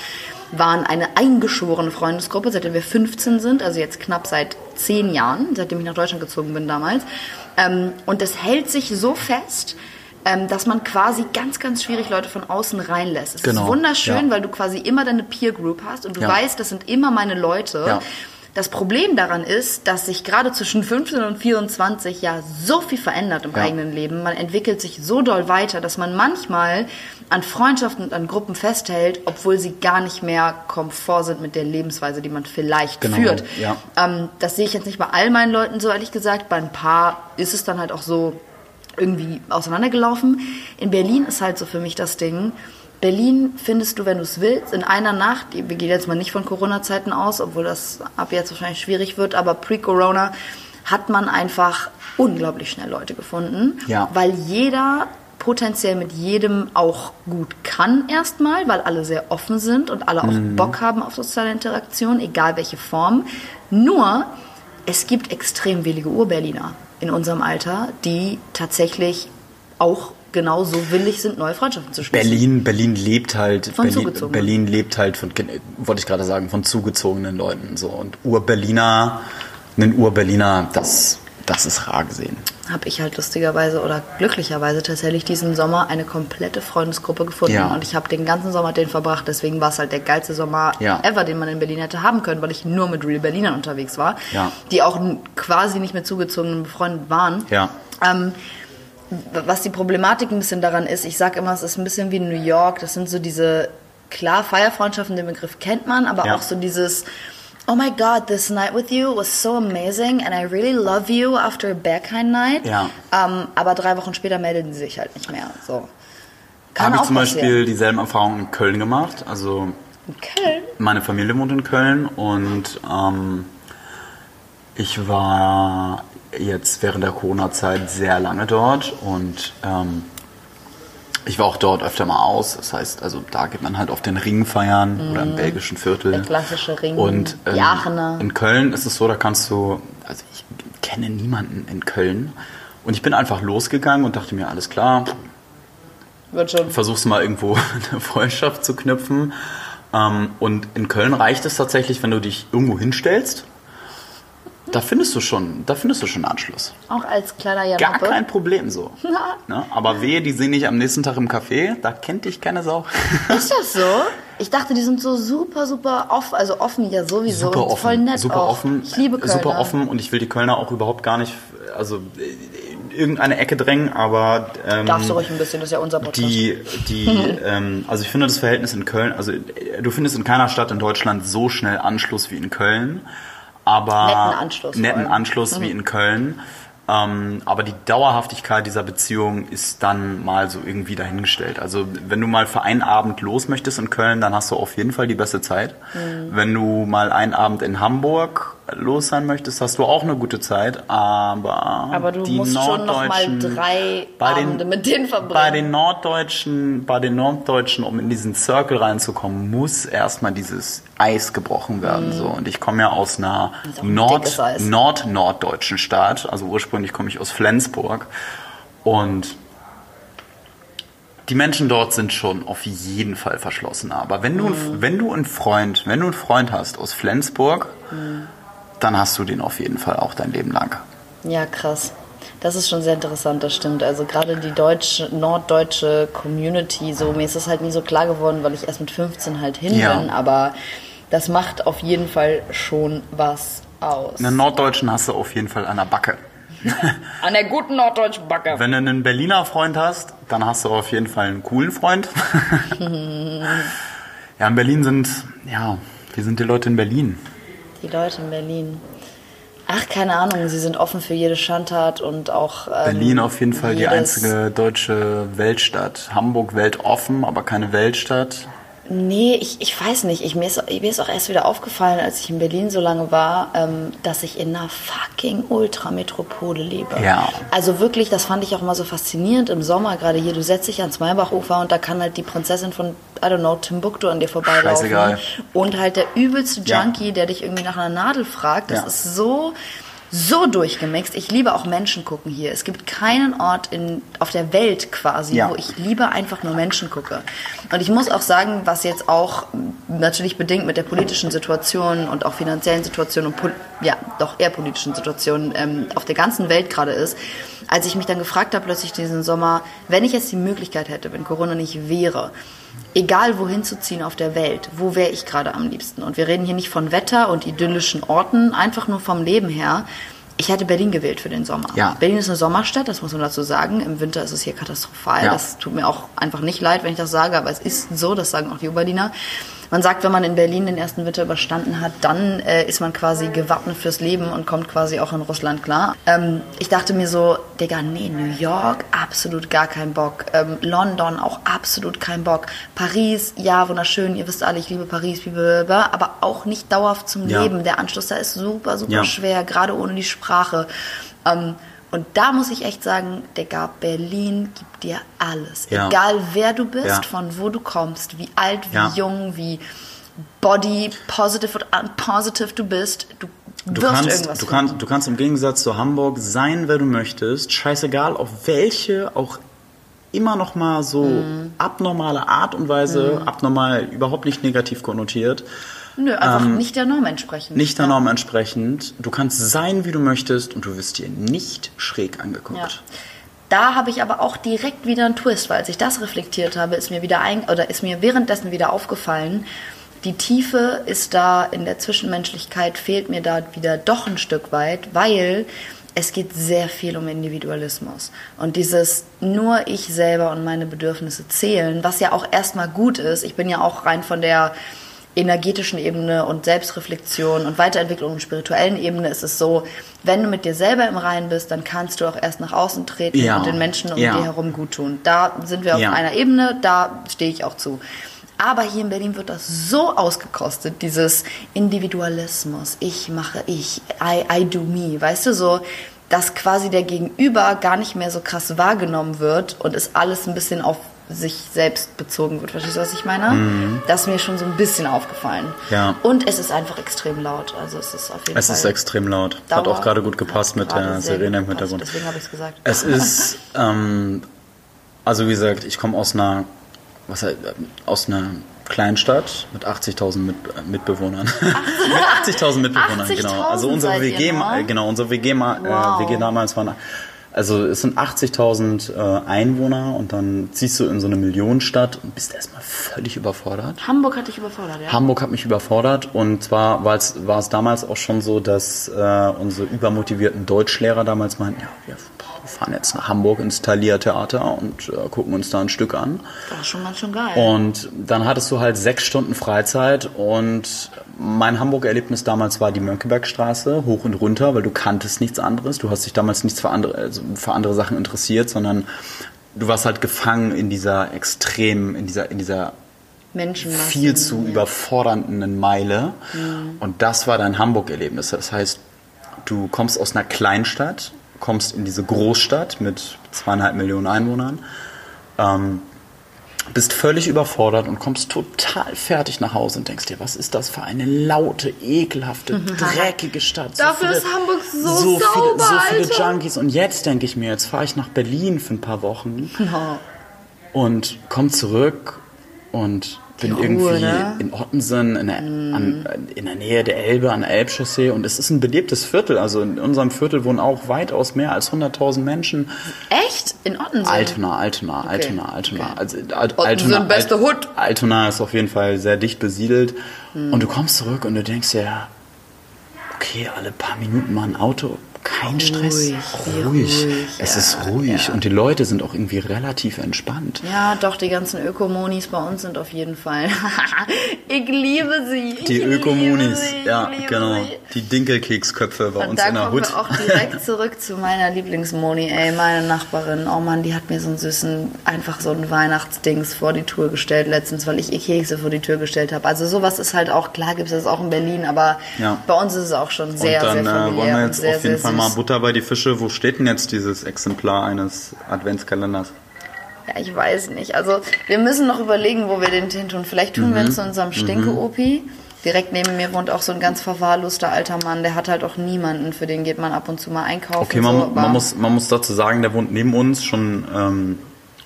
waren eine eingeschworene Freundesgruppe, seitdem wir 15 sind, also jetzt knapp seit zehn Jahren, seitdem ich nach Deutschland gezogen bin damals. Ähm, und das hält sich so fest, ähm, dass man quasi ganz, ganz schwierig Leute von außen reinlässt. Es genau. ist wunderschön, ja. weil du quasi immer deine Peer Group hast und du ja. weißt, das sind immer meine Leute. Ja. Das Problem daran ist, dass sich gerade zwischen 15 und 24 ja so viel verändert im eigenen Leben. Man entwickelt sich so doll weiter, dass man manchmal an Freundschaften und an Gruppen festhält, obwohl sie gar nicht mehr komfort sind mit der Lebensweise, die man vielleicht genau, führt. Ja. Ähm, das sehe ich jetzt nicht bei all meinen Leuten so, ehrlich gesagt. Bei ein paar ist es dann halt auch so, irgendwie auseinandergelaufen. In Berlin ist halt so für mich das Ding. Berlin findest du, wenn du es willst, in einer Nacht, wir gehen jetzt mal nicht von Corona-Zeiten aus, obwohl das ab jetzt wahrscheinlich schwierig wird, aber pre-Corona hat man einfach unglaublich schnell Leute gefunden, ja. weil jeder potenziell mit jedem auch gut kann erstmal, weil alle sehr offen sind und alle auch mhm. Bock haben auf soziale Interaktion, egal welche Form. Nur, es gibt extrem wenige Urberliner in unserem Alter, die tatsächlich auch genauso willig sind, neue Freundschaften zu schließen. Berlin, Berlin lebt halt, von Berlin, Berlin lebt halt von, wollte ich gerade sagen, von zugezogenen Leuten. So. Und Ur-Berliner, einen Ur-Berliner, das, das ist rar gesehen. Habe ich halt lustigerweise oder glücklicherweise tatsächlich diesen Sommer eine komplette Freundesgruppe gefunden. Ja. Und ich habe den ganzen Sommer den verbracht. Deswegen war es halt der geilste Sommer ja. ever, den man in Berlin hätte haben können, weil ich nur mit Real Berlinern unterwegs war, ja. die auch quasi nicht mehr zugezogenen befreundet waren. Ähm, was die Problematik ein bisschen daran ist, ich sage immer, es ist ein bisschen wie New York. Das sind so diese, klar, Feierfreundschaften, den Begriff kennt man, aber auch so dieses, oh my God, this night with you was so amazing and I really love you after a Berghain night. Ja. Ähm, aber drei Wochen später melden sie sich halt nicht mehr. So. Habe ich zum passieren. Beispiel dieselben Erfahrungen in Köln gemacht. Also in Köln? Meine Familie wohnt in Köln und ähm, ich war jetzt während der Corona-Zeit sehr lange dort und ähm, ich war auch dort öfter mal aus. Das heißt, also da geht man halt auf den Ring feiern mhm. oder im belgischen Viertel. Der klassische Ring. Und ähm, in Köln ist es so, da kannst du, also ich kenne niemanden in Köln. Und ich bin einfach losgegangen und dachte mir, alles klar, wird schon. Versuchst mal irgendwo eine Freundschaft zu knüpfen. Ähm, und in Köln reicht es tatsächlich, wenn du dich irgendwo hinstellst Da findest du schon, da findest du schon Anschluss. Auch als kleiner Jan Gar kein Problem so. ne? Aber wehe, die sehen dich am nächsten Tag im Café, da kennt dich keine Sau. Ist das so? Ich dachte, die sind so super, super offen, also offen ja sowieso. Super offen, voll nett super auch. offen, Ich liebe Kölner. super offen und ich will die Kölner auch überhaupt gar nicht, also in irgendeine Ecke drängen, aber ähm, Darfst du ruhig ein bisschen, das ist ja unser Podcast. die, die, ähm, also ich finde das Verhältnis in Köln, also äh, du findest in keiner Stadt in Deutschland so schnell Anschluss wie in Köln, aber Netten Anschluss netten. Anschluss wie in Köln. Ähm, aber die Dauerhaftigkeit dieser Beziehung ist dann mal so irgendwie dahingestellt. Also wenn du mal für einen Abend los möchtest in Köln, dann hast du auf jeden Fall die beste Zeit. Mhm. Wenn du mal einen Abend in Hamburg los sein möchtest, hast du auch eine gute Zeit. Aber, Aber du die musst schon noch mal Norddeutschen- drei bei Abende den, mit denen verbringen. Bei den Norddeutschen, bei den Norddeutschen, um in diesen Circle reinzukommen, muss erstmal dieses Eis gebrochen werden. So. Und ich komme ja aus einer Mhm. Nord. Nord-Norddeutschen Stadt. Also ursprünglich komme ich aus Flensburg. Und die Menschen dort sind schon auf jeden Fall verschlossen. Aber wenn du, Mhm. wenn du einen Freund, wenn du einen Freund hast aus Flensburg, Mhm. Dann hast du den auf jeden Fall auch dein Leben lang. Ja, krass. Das ist schon sehr interessant, das stimmt. Also gerade die deutsche, norddeutsche Community, so mir ist das halt nie so klar geworden, weil ich erst mit 15 halt hin Ja. bin, aber das macht auf jeden Fall schon was aus. Einen Norddeutschen hast du auf jeden Fall an der Backe. An der guten norddeutschen Backe. Wenn du einen Berliner Freund hast, dann hast du auf jeden Fall einen coolen Freund. ja, in Berlin sind, ja, wie sind die Leute in Berlin? Die Leute in Berlin. Ach, keine Ahnung, sie sind offen für jede Schandtat und auch. Ähm, Berlin auf jeden Fall die einzige deutsche Weltstadt. Hamburg weltoffen, aber keine Weltstadt. Nee, ich, ich weiß nicht. Ich, mir, ist, mir ist auch erst wieder aufgefallen, als ich in Berlin so lange war, ähm, dass ich in einer fucking Ultrametropole lebe. Ja. Also wirklich, das fand ich auch immer so faszinierend im Sommer, gerade hier, du setzt dich ans Maybachufer und da kann halt die Prinzessin von, I don't know, Timbuktu an dir vorbeilaufen. Scheißegal. Und halt der übelste Ja. Junkie, der dich irgendwie nach einer Nadel fragt. Das Ja. ist so so durchgemixt. Ich liebe auch Menschen gucken hier. Es gibt keinen Ort in, auf der Welt quasi, Ja. wo ich lieber einfach nur Menschen gucke. Und ich muss auch sagen, was jetzt auch natürlich bedingt mit der politischen Situation und auch finanziellen Situation und ja, doch eher politischen Situation ähm, auf der ganzen Welt gerade ist, als ich mich dann gefragt habe plötzlich diesen Sommer, wenn ich jetzt die Möglichkeit hätte, wenn Corona nicht wäre, egal wohin zu ziehen auf der Welt, wo wäre ich gerade am liebsten? Und wir reden hier nicht von Wetter und idyllischen Orten, einfach nur vom Leben her. Ich hätte Berlin gewählt für den Sommer. Ja. Berlin ist eine Sommerstadt, das muss man dazu sagen. Im Winter ist es hier katastrophal. Ja. Das tut mir auch einfach nicht leid, wenn ich das sage, aber es ist so, das sagen auch die Oberliner. Man sagt, wenn man in Berlin den ersten Winter überstanden hat, dann äh, ist man quasi gewappnet fürs Leben und kommt quasi auch in Russland klar. Ähm, ich dachte mir so, Digga, nee, New York, absolut gar kein Bock. Ähm, London, auch absolut kein Bock. Paris, ja, wunderschön, ihr wisst alle, ich liebe Paris, blablabla, aber auch nicht dauerhaft zum Ja. Leben. Der Anschluss da ist super, super Ja. schwer, gerade ohne die Sprache. Ähm, und da muss ich echt sagen, Digga, Berlin gibt dir alles. Ja. Egal wer du bist, Ja. von wo du kommst, wie alt, wie Ja. jung, wie body positive oder unpositive du bist, du, Du wirst kannst, irgendwas du, finden. kannst, du kannst im Gegensatz zu Hamburg sein, wer du möchtest. Scheißegal, auf welche auch immer noch mal so Mhm. abnormale Art und Weise, abnormal, überhaupt nicht negativ konnotiert, Nö, einfach nicht der Norm entsprechen. ähm, nicht der Norm entsprechend. Du kannst sein, wie du möchtest und du wirst dir nicht schräg angeguckt. Ja. Da habe ich aber auch direkt wieder einen Twist, weil als ich das reflektiert habe, ist mir wieder ein, oder ist mir währenddessen wieder aufgefallen, die Tiefe ist da in der Zwischenmenschlichkeit fehlt mir da wieder doch ein Stück weit, weil es geht sehr viel um Individualismus und dieses nur ich selber und meine Bedürfnisse zählen, was ja auch erstmal gut ist. Ich bin ja auch rein von der energetischen Ebene und Selbstreflexion und Weiterentwicklung und spirituellen Ebene ist es so, wenn du mit dir selber im Reinen bist, dann kannst du auch erst nach außen treten Ja. und den Menschen um Ja. dir herum gut tun. Da sind wir auf Ja. einer Ebene, da stehe ich auch zu. Aber hier in Berlin wird das so ausgekostet, dieses Individualismus. Ich mache ich, I, I do me, weißt du, so, dass quasi der Gegenüber gar nicht mehr so krass wahrgenommen wird und es alles ein bisschen auf sich selbst bezogen wird. Verstehst du, was ich meine? Das ist mir schon so ein bisschen aufgefallen. Mhm. Ja. Und es ist einfach extrem laut. Also es ist auf jeden Es Fall. ist extrem laut. Hat Dauer- auch gerade gut gepasst mit der Sirene im Hintergrund. Deswegen habe ich es gesagt. Es ist, ähm, also wie gesagt, ich komme aus einer, was, äh, aus einer Kleinstadt mit 80.000 mit, äh, Mitbewohnern. mit 80.000 Mitbewohnern, 80 genau. Also unsere WG, ihr, genau, unsere WG, wow. äh, WG damals waren also es sind 80.000 äh, Einwohner und dann ziehst du in so eine Millionenstadt und bist erstmal völlig überfordert. Hamburg hat dich überfordert, ja? Hamburg hat mich überfordert und zwar war es, damals auch schon so, dass äh, unsere übermotivierten Deutschlehrer damals meinten, ja, wir fahren jetzt nach Hamburg ins Thalia Theater und äh, gucken uns da ein Stück an. Das ist schon ganz schön geil. Und dann hattest du halt sechs Stunden Freizeit und mein Hamburg-Erlebnis damals war die Mönckebergstraße, hoch und runter, weil du kanntest nichts anderes. Du hast dich damals nichts für andere, also für andere Sachen interessiert, sondern du warst halt gefangen in dieser extrem, in dieser, in dieser viel zu ja. überfordernden Meile. Mhm. Und das war dein Hamburg-Erlebnis. Das heißt, du kommst aus einer Kleinstadt, kommst in diese Großstadt mit zweieinhalb Millionen Einwohnern, ähm, bist völlig überfordert und kommst total fertig nach Hause und denkst dir, was ist das für eine laute, ekelhafte, mhm. dreckige Stadt. So Dafür viele, ist Hamburg so, so sauber, viele, so viele Junkies. Und jetzt denke ich mir, jetzt fahre ich nach Berlin für ein paar Wochen oh. und komme zurück und bin Ruhe, irgendwie ne? in Ottensen, in der, mm. an, in der Nähe der Elbe, an der Elbchaussee. Und es ist ein belebtes Viertel. Also in unserem Viertel wohnen auch weitaus mehr als 100.000 Menschen. Echt? In Ottensen? Altona, Altona, okay. Altona, Altona. Okay. Also, Alt, Altona, beste Hut. Altona ist auf jeden Fall sehr dicht besiedelt. Mm. Und du kommst zurück und du denkst ja, okay, alle paar Minuten mal ein Auto kein Stress. Ruhig. Ruhig. ruhig. Es ja, ist ruhig ja. und die Leute sind auch irgendwie relativ entspannt. Ja, doch, die ganzen Ökomonis bei uns sind auf jeden Fall. ich liebe sie. Die Ökomonis, ja, genau. Sie. Die Dinkelkeksköpfe bei und uns in der Hut. Da kommen wir auch direkt zurück zu meiner Lieblingsmoni, ey, meine Nachbarin. Oh Mann, die hat mir so einen süßen, einfach so ein Weihnachtsdings vor die Tür gestellt letztens, weil ich ihr Kekse vor die Tür gestellt habe. Also sowas ist halt auch, klar gibt es das auch in Berlin, aber ja. bei uns ist es auch schon sehr, und dann, sehr familiär. Äh, wollen wir jetzt sehr, auf jeden Fall mal Butter bei die Fische. Wo steht denn jetzt dieses Exemplar eines Adventskalenders? Ja, ich weiß nicht. Also wir müssen noch überlegen, wo wir den hin tun. Vielleicht tun mhm. wir ihn zu unserem Stinke-Opi. Direkt neben mir wohnt auch so ein ganz verwahrloster alter Mann, der hat halt auch niemanden, für den geht man ab und zu mal einkaufen. Okay, man, so, man muss, man muss dazu sagen, der wohnt neben uns schon ähm,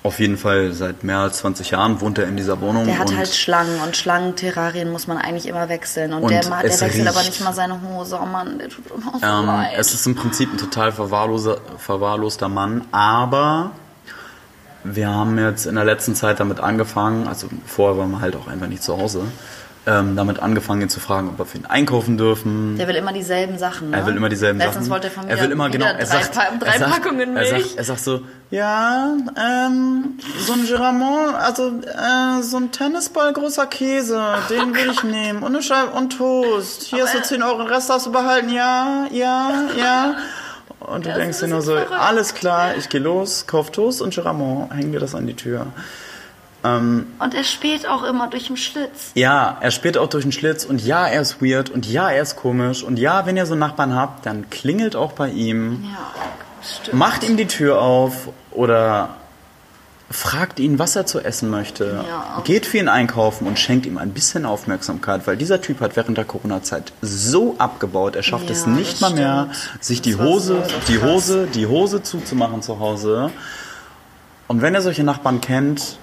auf jeden Fall seit mehr als 20 Jahren wohnt er in dieser Wohnung. Der hat halt Schlangen und Schlangenterrarien muss man eigentlich immer wechseln. Und, und der, der wechselt riecht. aber nicht mal seine Hose. Oh Mann, der tut immer so ähm, leid. Es ist im Prinzip ein total verwahrloster Mann, aber wir haben jetzt in der letzten Zeit damit angefangen, also vorher waren wir halt auch einfach nicht zu Hause, ähm, damit angefangen, ihn zu fragen, ob wir für ihn einkaufen dürfen. Der will immer dieselben Sachen. Ne? Er will immer dieselben Letztens Sachen. wollte er von mir er will immer genau. Er drei, sagt, drei er Packungen Milch. Er sagt, er sagt so, ja, ähm, so ein Giramont, also äh, so ein Tennisball großer Käse, den will ich nehmen und eine Scheibe und Toast. Hier hast du 10 Euro, den Rest hast du behalten. Ja, ja, ja. Und du das denkst dir nur so, verrückt. alles klar, ich gehe los, kauf Toast und Giramont, hängen wir das an die Tür. Ähm, und er spielt auch immer durch den Schlitz. Ja, er spielt auch durch den Schlitz und ja, er ist weird und ja, er ist komisch und ja, wenn ihr so Nachbarn habt, dann klingelt auch bei ihm. Ja, stimmt. Macht ihm die Tür auf oder fragt ihn, was er zu essen möchte. Ja. Geht für ihn einkaufen und schenkt ihm ein bisschen Aufmerksamkeit, weil dieser Typ hat während der Corona-Zeit so abgebaut, er schafft ja, es nicht mal mehr, sich die Hose, die Hose, die Hose zuzumachen zu Hause. Und wenn er solche Nachbarn kennt,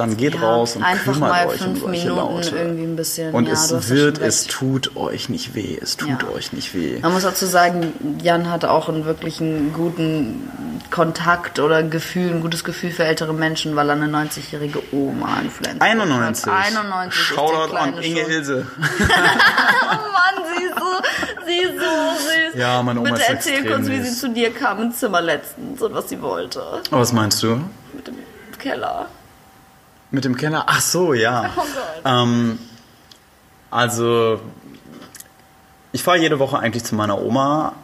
dann geht ja, raus und einfach kümmert mal euch fünf um solche Minuten Laute. irgendwie ein bisschen. Und ja, es wird, es tut euch nicht weh, es tut ja. euch nicht weh. Man muss dazu sagen, Jan hat auch einen wirklich einen guten Kontakt oder Gefühl, ein gutes Gefühl für ältere Menschen, weil er eine 90-jährige Oma influenzt 91. Hat. 91. Shoutout an Inge Hilse. Mann, sie ist so, sie ist so süß. Ja, meine Oma Bitte ist erzähl kurz, wie sie zu dir kam ins Zimmer letztens und was sie wollte. Was meinst du? Mit dem Keller. Mit dem Keller? Ach so, ja. Oh ähm, also, ich fahre jede Woche eigentlich zu meiner Oma.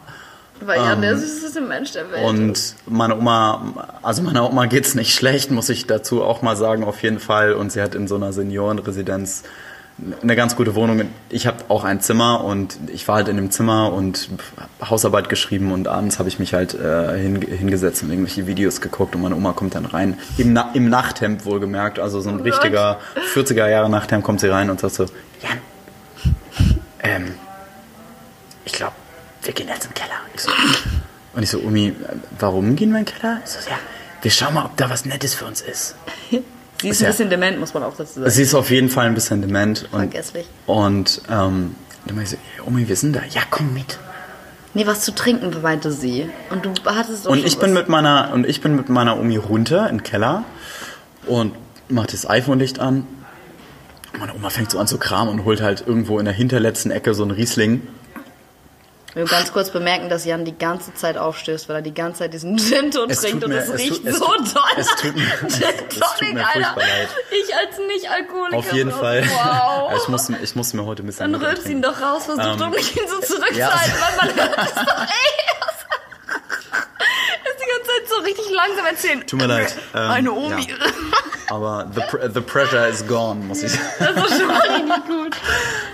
Weil Jan ähm, der süßeste Mensch der Welt Und meine Oma, also meiner Oma geht's nicht schlecht, muss ich dazu auch mal sagen, auf jeden Fall. Und sie hat in so einer Seniorenresidenz eine ganz gute Wohnung. Ich habe auch ein Zimmer und ich war halt in dem Zimmer und Hausarbeit geschrieben und abends habe ich mich halt äh, hingesetzt und irgendwelche Videos geguckt und meine Oma kommt dann rein. Im, Na im Nachthemd wohlgemerkt, also so ein oh richtiger 40er Jahre Nachthemd kommt sie rein und sagt so, Jan, ähm, ich glaube, wir gehen jetzt im Keller. Ich so, und ich so, Umi, warum gehen wir in den Keller? Ich so, ja, wir schauen mal, ob da was Nettes für uns ist. Sie ist, ein bisschen dement, muss man auch dazu sagen. Sie ist auf jeden Fall ein bisschen dement. Und, Vergesslich. Und ähm, dann ich so, Omi, wir sind da. Ja, komm mit. Nee, was zu trinken, meinte sie. Und du hattest auch Und ich bin mit meiner und ich bin mit meiner Omi runter in den Keller und mach das iPhone-Licht an. Meine Oma fängt so an zu kramen und holt halt irgendwo in der hinterletzten Ecke so einen Riesling will ganz kurz bemerken, dass Jan die ganze Zeit aufstößt, weil er die ganze Zeit diesen Gin trinkt und es riecht tut, so toll. Es tut mir, es, tut mir Alter. leid. Ich als Nicht-Alkoholiker. Auf jeden Fall. Wow. ich, musste, ich musste mir heute ein bisschen Dann rülpst ihn doch raus, versuch um, doch nicht ihn so zurückzuhalten, ja. weil man hört es doch eh. ist die ganze Zeit so richtig langsam erzählen. Tut mir leid. Ähm, Eine Omi. Ja. Aber the, the pressure is gone, muss ich sagen. Das ist schon mal richtig gut.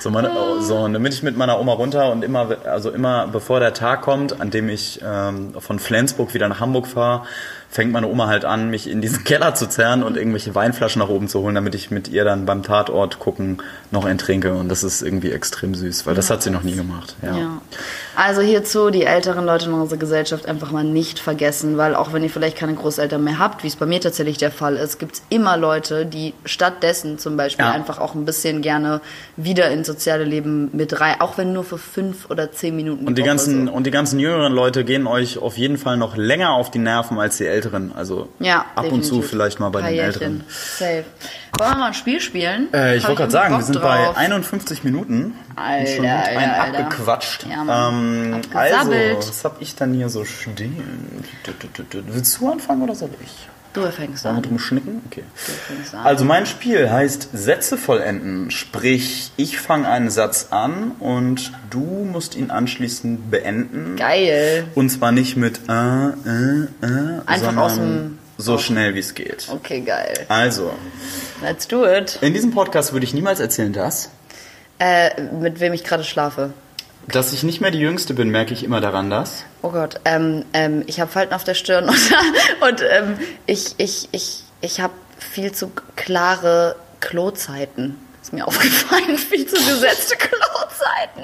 So, meine, so, und dann bin ich mit meiner Oma runter und immer, also immer bevor der Tag kommt, an dem ich ähm, von Flensburg wieder nach Hamburg fahre, fängt meine Oma halt an, mich in diesen Keller zu zerren und irgendwelche Weinflaschen nach oben zu holen, damit ich mit ihr dann beim Tatort gucken noch ein trinke. Und das ist irgendwie extrem süß, weil das hat sie noch nie gemacht. Ja. ja. Also hierzu die älteren Leute in unserer Gesellschaft einfach mal nicht vergessen, weil auch wenn ihr vielleicht keine Großeltern mehr habt, wie es bei mir tatsächlich der Fall ist, gibt es immer Leute, die stattdessen zum Beispiel ja. einfach auch ein bisschen gerne wieder ins soziale Leben mit rein, auch wenn nur für fünf oder zehn Minuten. Und die ganzen so. und die ganzen jüngeren Leute gehen euch auf jeden Fall noch länger auf die Nerven als die Älteren. Also ja, ab definitiv. und zu vielleicht mal bei den Älteren. Safe. Wollen wir mal ein Spiel spielen? Äh, ich wollte gerade sagen, wir sind drauf. bei 51 Minuten. Alter, schon Alter, ein Alter. abgequatscht. Ja, ähm, also, was habe ich dann hier so stehen? Willst du anfangen oder soll ich? Du fängst an. drum schnicken? Okay. Also mein Spiel heißt Sätze vollenden. Sprich, ich fange einen Satz an und du musst ihn anschließend beenden. Geil. Und zwar nicht mit äh, äh, äh, Einfach sondern aus dem so schnell wie es geht. Okay, geil. Also. Let's do it. In diesem Podcast würde ich niemals erzählen, dass. Äh, mit wem ich gerade schlafe. Dass ich nicht mehr die Jüngste bin, merke ich immer daran, dass. Oh Gott, ähm, ähm, ich habe Falten auf der Stirn und, und ähm, ich, ich, ich, ich habe viel zu klare Klozeiten. Ist mir aufgefallen, viel zu gesetzte Klozeiten.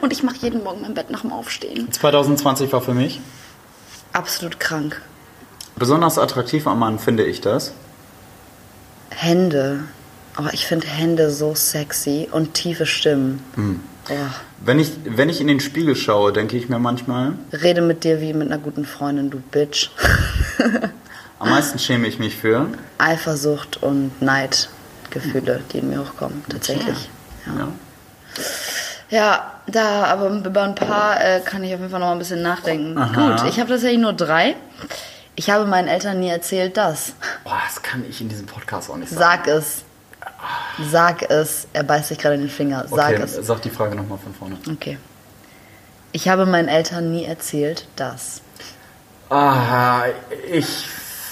Und ich mache jeden Morgen mein Bett nach dem Aufstehen. 2020 war für mich absolut krank. Besonders attraktiv am Mann finde ich das. Hände. Aber ich finde Hände so sexy und tiefe Stimmen. Hm. Oh. Wenn, ich, wenn ich in den Spiegel schaue, denke ich mir manchmal. Rede mit dir wie mit einer guten Freundin, du Bitch. Am meisten schäme ich mich für. Eifersucht und Neidgefühle, die in mir hochkommen, tatsächlich. Ja. ja. ja. da, aber über ein paar äh, kann ich auf jeden Fall noch ein bisschen nachdenken. Aha. Gut, ich habe tatsächlich nur drei. Ich habe meinen Eltern nie erzählt, dass. Boah, das kann ich in diesem Podcast auch nicht sagen. Sag es. Sag es. Er beißt sich gerade in den Finger. Sag okay, es. Sag die Frage nochmal von vorne. Okay. Ich habe meinen Eltern nie erzählt, dass. Aha, ich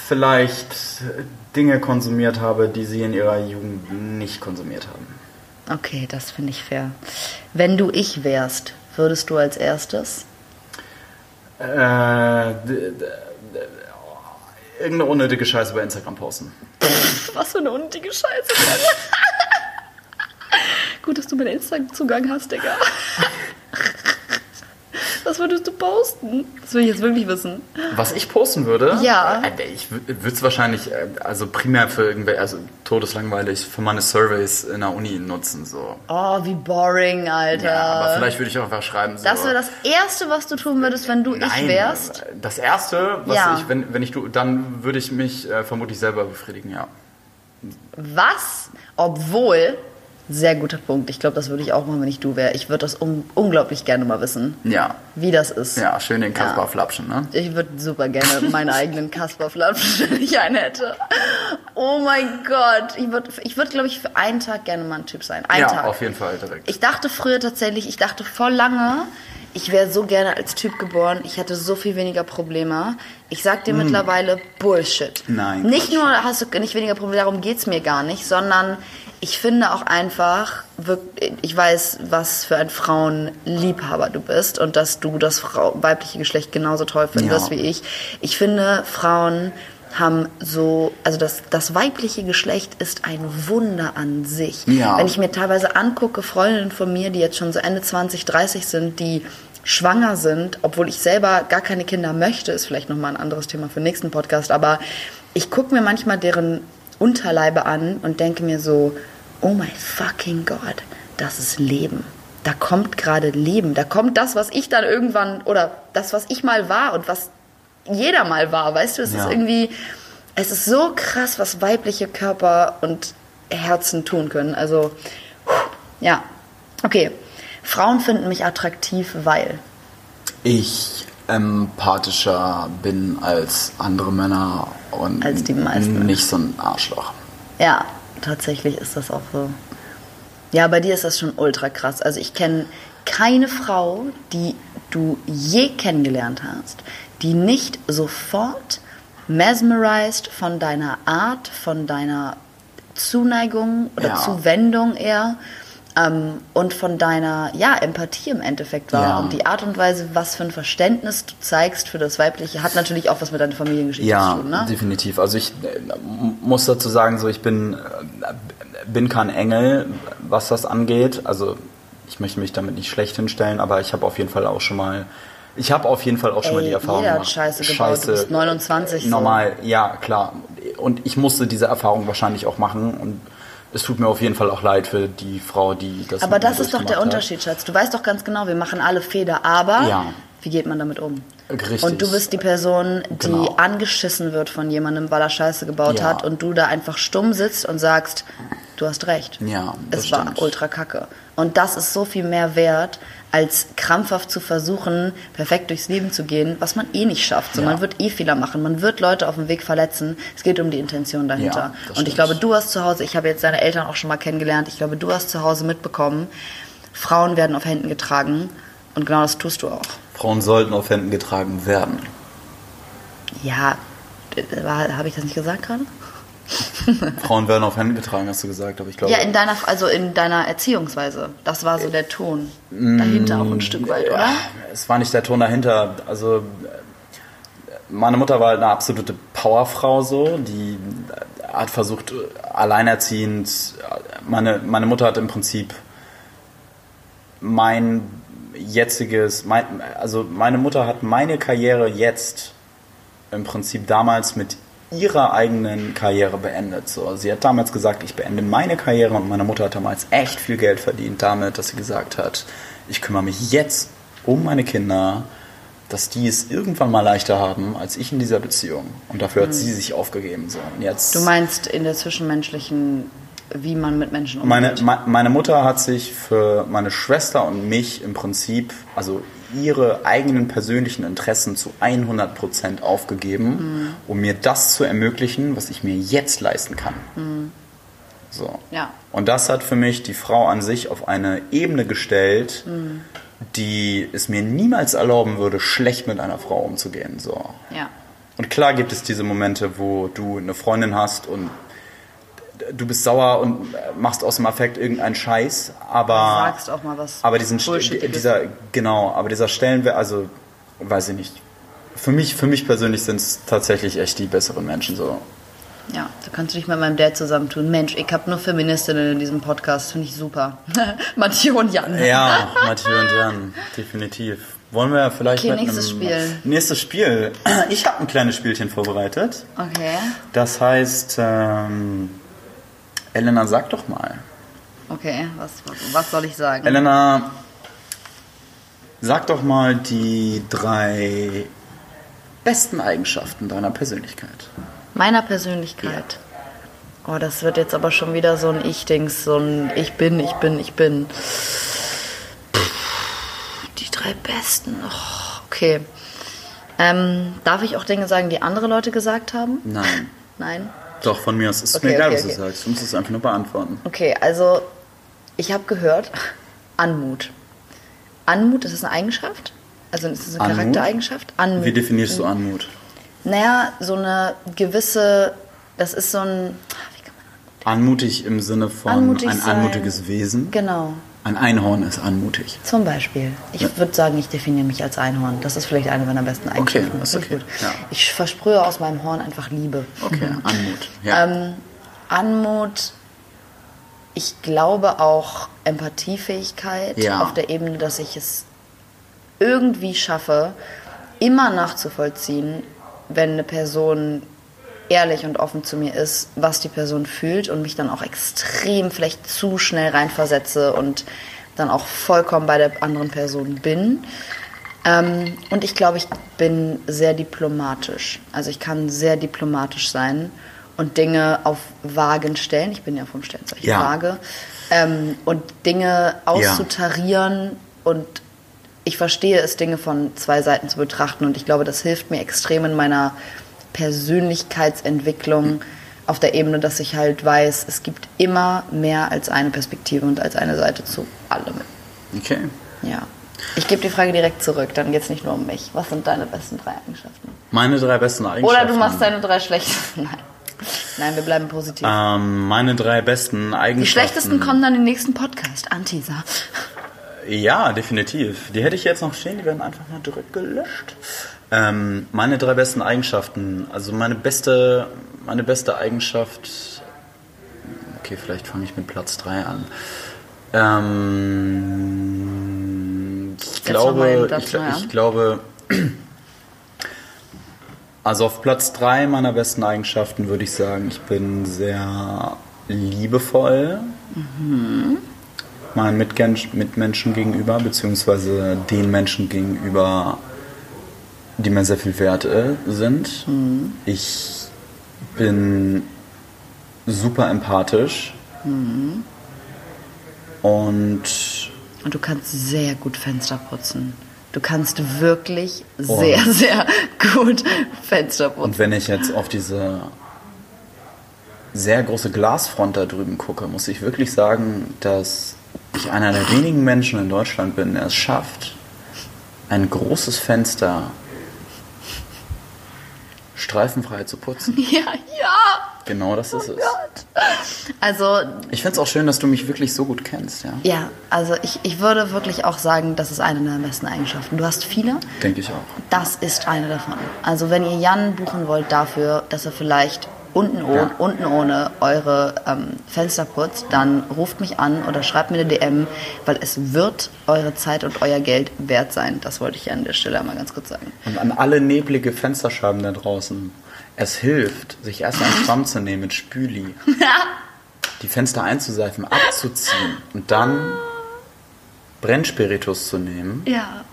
vielleicht Dinge konsumiert habe, die sie in ihrer Jugend nicht konsumiert haben. Okay, das finde ich fair. Wenn du ich wärst, würdest du als erstes? Äh, irgendeine unnötige Scheiße bei Instagram posten. Was für eine unnötige Scheiße. Gut, dass du meinen Instagram-Zugang hast, Digga. Was würdest du posten? Das will ich jetzt wirklich wissen. Was ich posten würde? Ja. Äh, ich würde es wahrscheinlich, äh, also primär für irgendwelche, also todeslangweilig, für meine Surveys in der Uni nutzen. So. Oh, wie boring, Alter. Ja, aber vielleicht würde ich auch einfach schreiben. So. Das wäre das Erste, was du tun würdest, wenn du Nein, ich wärst? Das Erste, was ja. ich, wenn, wenn ich du, dann würde ich mich äh, vermutlich selber befriedigen, ja. Was? Obwohl sehr guter Punkt. Ich glaube, das würde ich auch machen, wenn ich du wäre. Ich würde das un unglaublich gerne mal wissen. Ja. Wie das ist. Ja, schön den Kaspar ja. flapschen, ne? Ich würde super gerne meinen eigenen Kaspar flapschen, wenn ich einen hätte. Oh mein Gott. Ich würde, ich würd, glaube ich, für einen Tag gerne mal ein Typ sein. Einen ja, Tag. auf jeden Fall direkt. Ich dachte früher tatsächlich, ich dachte voll lange, ich wäre so gerne als Typ geboren. Ich hätte so viel weniger Probleme. Ich sag dir mm. mittlerweile Bullshit. Nein. Nicht Quatsch. nur hast du nicht weniger Probleme, darum geht's mir gar nicht, sondern ich finde auch einfach, ich weiß, was für ein Frauenliebhaber du bist und dass du das weibliche Geschlecht genauso toll findest ja. wie ich. Ich finde, Frauen haben so, also das, das weibliche Geschlecht ist ein Wunder an sich. Ja. Wenn ich mir teilweise angucke, Freundinnen von mir, die jetzt schon so Ende 20, 30 sind, die schwanger sind, obwohl ich selber gar keine Kinder möchte, ist vielleicht nochmal ein anderes Thema für den nächsten Podcast, aber ich gucke mir manchmal deren Unterleibe an und denke mir so, oh my fucking God, das ist Leben. Da kommt gerade Leben. Da kommt das, was ich dann irgendwann, oder das, was ich mal war und was jeder mal war. Weißt du, es ja. ist irgendwie, es ist so krass, was weibliche Körper und Herzen tun können. Also, ja. Okay. Frauen finden mich attraktiv, weil. Ich empathischer bin als andere Männer und als die meisten. nicht so ein Arschloch. Ja, tatsächlich ist das auch so. Ja, bei dir ist das schon ultra krass. Also ich kenne keine Frau, die du je kennengelernt hast, die nicht sofort mesmerized von deiner Art, von deiner Zuneigung oder ja. Zuwendung eher ähm, und von deiner ja, Empathie im Endeffekt war. Ja. Und die Art und Weise, was für ein Verständnis du zeigst für das Weibliche, hat natürlich auch was mit deiner Familiengeschichte ja, zu tun. Ja, definitiv. Also ich äh, muss dazu sagen, so ich bin, äh, bin kein Engel, was das angeht. Also ich möchte mich damit nicht schlecht hinstellen, aber ich habe auf jeden Fall auch schon mal ich habe auf jeden Fall auch schon Ey, mal die Erfahrung jeder gemacht. Scheiße, Scheiße gebaut. Du bist 29. Normal, so. ja, klar. Und ich musste diese Erfahrung wahrscheinlich auch machen und es tut mir auf jeden Fall auch leid für die Frau, die das Aber das ist doch der Unterschied, Schatz. Du weißt doch ganz genau, wir machen alle Fehler, aber ja. wie geht man damit um? Richtig. Und du bist die Person, die genau. angeschissen wird von jemandem, weil er Scheiße gebaut ja. hat und du da einfach stumm sitzt und sagst, du hast recht. Ja, das es war ultra kacke. Und das ist so viel mehr wert, als krampfhaft zu versuchen, perfekt durchs Leben zu gehen, was man eh nicht schafft. So, ja. Man wird eh Fehler machen, man wird Leute auf dem Weg verletzen. Es geht um die Intention dahinter. Ja, und ich glaube, du hast zu Hause, ich habe jetzt deine Eltern auch schon mal kennengelernt, ich glaube, du hast zu Hause mitbekommen, Frauen werden auf Händen getragen und genau das tust du auch. Frauen sollten auf Händen getragen werden. Ja, habe ich das nicht gesagt gerade? Frauen werden auf Händen getragen, hast du gesagt, aber ich glaube. Ja, in deiner, also in deiner Erziehungsweise. Das war so der Ton dahinter auch ein Stück weit, oder? Es war nicht der Ton dahinter. Also meine Mutter war eine absolute Powerfrau so, die hat versucht, alleinerziehend. Meine, meine Mutter hat im Prinzip mein jetziges, mein, also meine Mutter hat meine Karriere jetzt im Prinzip damals mit ihrer eigenen Karriere beendet. So, sie hat damals gesagt, ich beende meine Karriere und meine Mutter hat damals echt viel Geld verdient damit, dass sie gesagt hat, ich kümmere mich jetzt um meine Kinder, dass die es irgendwann mal leichter haben als ich in dieser Beziehung. Und dafür hat mhm. sie sich aufgegeben. So. Und jetzt, du meinst in der zwischenmenschlichen, wie man mit Menschen umgeht? Meine, meine Mutter hat sich für meine Schwester und mich im Prinzip, also ihre eigenen persönlichen Interessen zu 100 Prozent aufgegeben, mhm. um mir das zu ermöglichen, was ich mir jetzt leisten kann. Mhm. So. Ja. Und das hat für mich die Frau an sich auf eine Ebene gestellt, mhm. die es mir niemals erlauben würde, schlecht mit einer Frau umzugehen. So. Ja. Und klar gibt es diese Momente, wo du eine Freundin hast und du bist sauer und machst aus dem Affekt irgendeinen Scheiß, aber sagst auch mal was. Aber diesen dieser genau, aber dieser Stellenwert, also weiß ich nicht. Für mich, für mich persönlich sind es tatsächlich echt die besseren Menschen so. Ja, da kannst du dich mit meinem Dad zusammentun. Mensch, ich habe nur Feministinnen in diesem Podcast, finde ich super. Mathieu und Jan. Ja, Mathieu und Jan, definitiv. Wollen wir vielleicht okay, nächstes Spiel. Nächstes Spiel. Ich habe ein kleines Spielchen vorbereitet. Okay. Das heißt, ähm, Elena, sag doch mal. Okay, was, was soll ich sagen? Elena, sag doch mal die drei besten Eigenschaften deiner Persönlichkeit. Meiner Persönlichkeit? Ja. Oh, das wird jetzt aber schon wieder so ein Ich-Dings, so ein Ich bin, ich bin, ich bin. Die drei besten. Oh, okay. Ähm, darf ich auch Dinge sagen, die andere Leute gesagt haben? Nein. Nein? Doch, von mir aus. Es ist okay, mir egal, okay, was okay. du sagst. Du musst es einfach nur beantworten. Okay, also ich habe gehört, Anmut. Anmut, ist das eine Eigenschaft? Also ist das eine Anmut? Charaktereigenschaft? Anmut. Wie definierst du Anmut? Naja, so eine gewisse, das ist so ein... Anmutig im Sinne von anmutig ein sein. anmutiges Wesen? Genau. Ein Einhorn ist anmutig. Zum Beispiel. Ich ja. würde sagen, ich definiere mich als Einhorn. Das ist vielleicht eine meiner besten Eigenschaften. Okay, das ist okay. Gut. Ja. Ich versprühe aus meinem Horn einfach Liebe. Okay, Anmut. Ja. Ähm, Anmut, ich glaube auch Empathiefähigkeit auf der Ebene, dass ich es irgendwie schaffe, immer nachzuvollziehen, wenn eine Person ehrlich und offen zu mir ist, was die Person fühlt und mich dann auch extrem vielleicht zu schnell reinversetze und dann auch vollkommen bei der anderen Person bin. Ähm, und ich glaube, ich bin sehr diplomatisch. Also ich kann sehr diplomatisch sein und Dinge auf Wagen stellen. Ich bin ja vom Sternzeichen ja. Waage. Ähm, und Dinge auszutarieren ja. und ich verstehe es, Dinge von zwei Seiten zu betrachten und ich glaube, das hilft mir extrem in meiner Persönlichkeitsentwicklung auf der Ebene, dass ich halt weiß, es gibt immer mehr als eine Perspektive und als eine Seite zu allem. Okay. Ja. Ich gebe die Frage direkt zurück, dann geht es nicht nur um mich. Was sind deine besten drei Eigenschaften? Meine drei besten Eigenschaften. Oder du machst deine drei schlechtesten. Nein. Nein, wir bleiben positiv. Ähm, meine drei besten Eigenschaften. Die schlechtesten kommen dann im nächsten Podcast. Anteaser. Ja, definitiv. Die hätte ich jetzt noch stehen, die werden einfach mal direkt gelöscht. Ähm, meine drei besten Eigenschaften. Also meine beste, meine beste Eigenschaft. Okay, vielleicht fange ich mit Platz 3 an. Ähm, ich, glaube, Platz, ich, ja. ich glaube, also auf Platz 3 meiner besten Eigenschaften würde ich sagen, ich bin sehr liebevoll. Mhm meinen Mitmenschen gegenüber, beziehungsweise den Menschen gegenüber, die mir sehr viel wert äh, sind. Mhm. Ich bin super empathisch. Mhm. Und. Und du kannst sehr gut Fenster putzen. Du kannst wirklich sehr, oh. sehr gut Fenster putzen. Und wenn ich jetzt auf diese sehr große Glasfront da drüben gucke, muss ich wirklich sagen, dass ich einer der wenigen Menschen in Deutschland bin, der es schafft, ein großes Fenster streifenfrei zu putzen. Ja, ja. Genau das ist oh es. Gott. Also. Ich finde es auch schön, dass du mich wirklich so gut kennst, ja. Ja, also ich, ich würde wirklich auch sagen, das ist eine deiner besten Eigenschaften. Du hast viele. Denke ich auch. Das ist eine davon. Also wenn ihr Jan buchen wollt dafür, dass er vielleicht unten, ja. unten ohne eure ähm, Fenster putzt, dann ruft mich an oder schreibt mir eine DM, weil es wird eure Zeit und euer Geld wert sein. Das wollte ich an der Stelle einmal ganz kurz sagen. Und an alle neblige Fensterscheiben da draußen. Es hilft, sich erst einen Schwamm zu nehmen mit Spüli, die Fenster einzuseifen, abzuziehen und dann Brennspiritus zu nehmen. Ja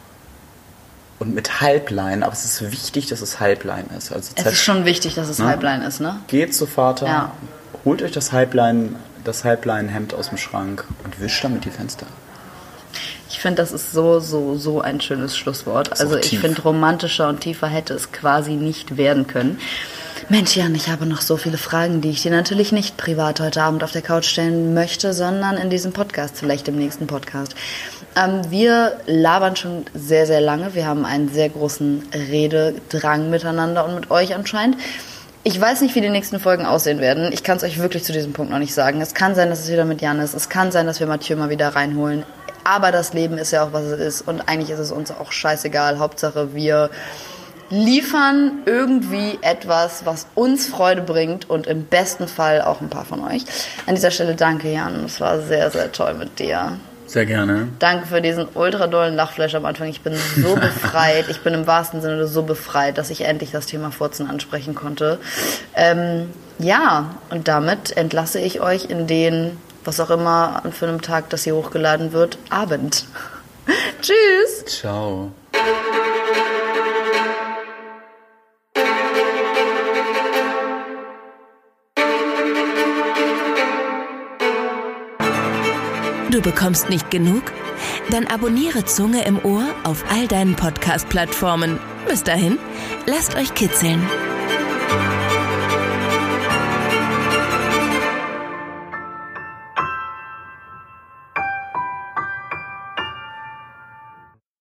und mit Halblein, aber es ist wichtig, dass es Halblein ist. Also es ist schon wichtig, dass es ne? Halblein ist, ne? Geht zu Vater, ja. holt euch das Halblein, das Halblein-Hemd aus dem Schrank und wischt damit die Fenster. Ich finde, das ist so, so, so ein schönes Schlusswort. Also ich finde, romantischer und tiefer hätte es quasi nicht werden können. Mensch, Jan, ich habe noch so viele Fragen, die ich dir natürlich nicht privat heute Abend auf der Couch stellen möchte, sondern in diesem Podcast, vielleicht im nächsten Podcast. Ähm, wir labern schon sehr, sehr lange. Wir haben einen sehr großen Rededrang miteinander und mit euch anscheinend. Ich weiß nicht, wie die nächsten Folgen aussehen werden. Ich kann es euch wirklich zu diesem Punkt noch nicht sagen. Es kann sein, dass es wieder mit Jan ist. Es kann sein, dass wir Mathieu mal wieder reinholen. Aber das Leben ist ja auch, was es ist. Und eigentlich ist es uns auch scheißegal. Hauptsache, wir liefern irgendwie etwas, was uns Freude bringt und im besten Fall auch ein paar von euch. An dieser Stelle danke, Jan. Es war sehr, sehr toll mit dir. Sehr gerne. Danke für diesen ultra dollen Lachflash am Anfang. Ich bin so befreit. Ich bin im wahrsten Sinne so befreit, dass ich endlich das Thema Furzen ansprechen konnte. Ähm, ja, und damit entlasse ich euch in den, was auch immer für einen Tag das hier hochgeladen wird, Abend. Tschüss. Ciao. Du bekommst nicht genug? Dann abonniere Zunge im Ohr auf all deinen Podcast-Plattformen. Bis dahin, lasst euch kitzeln.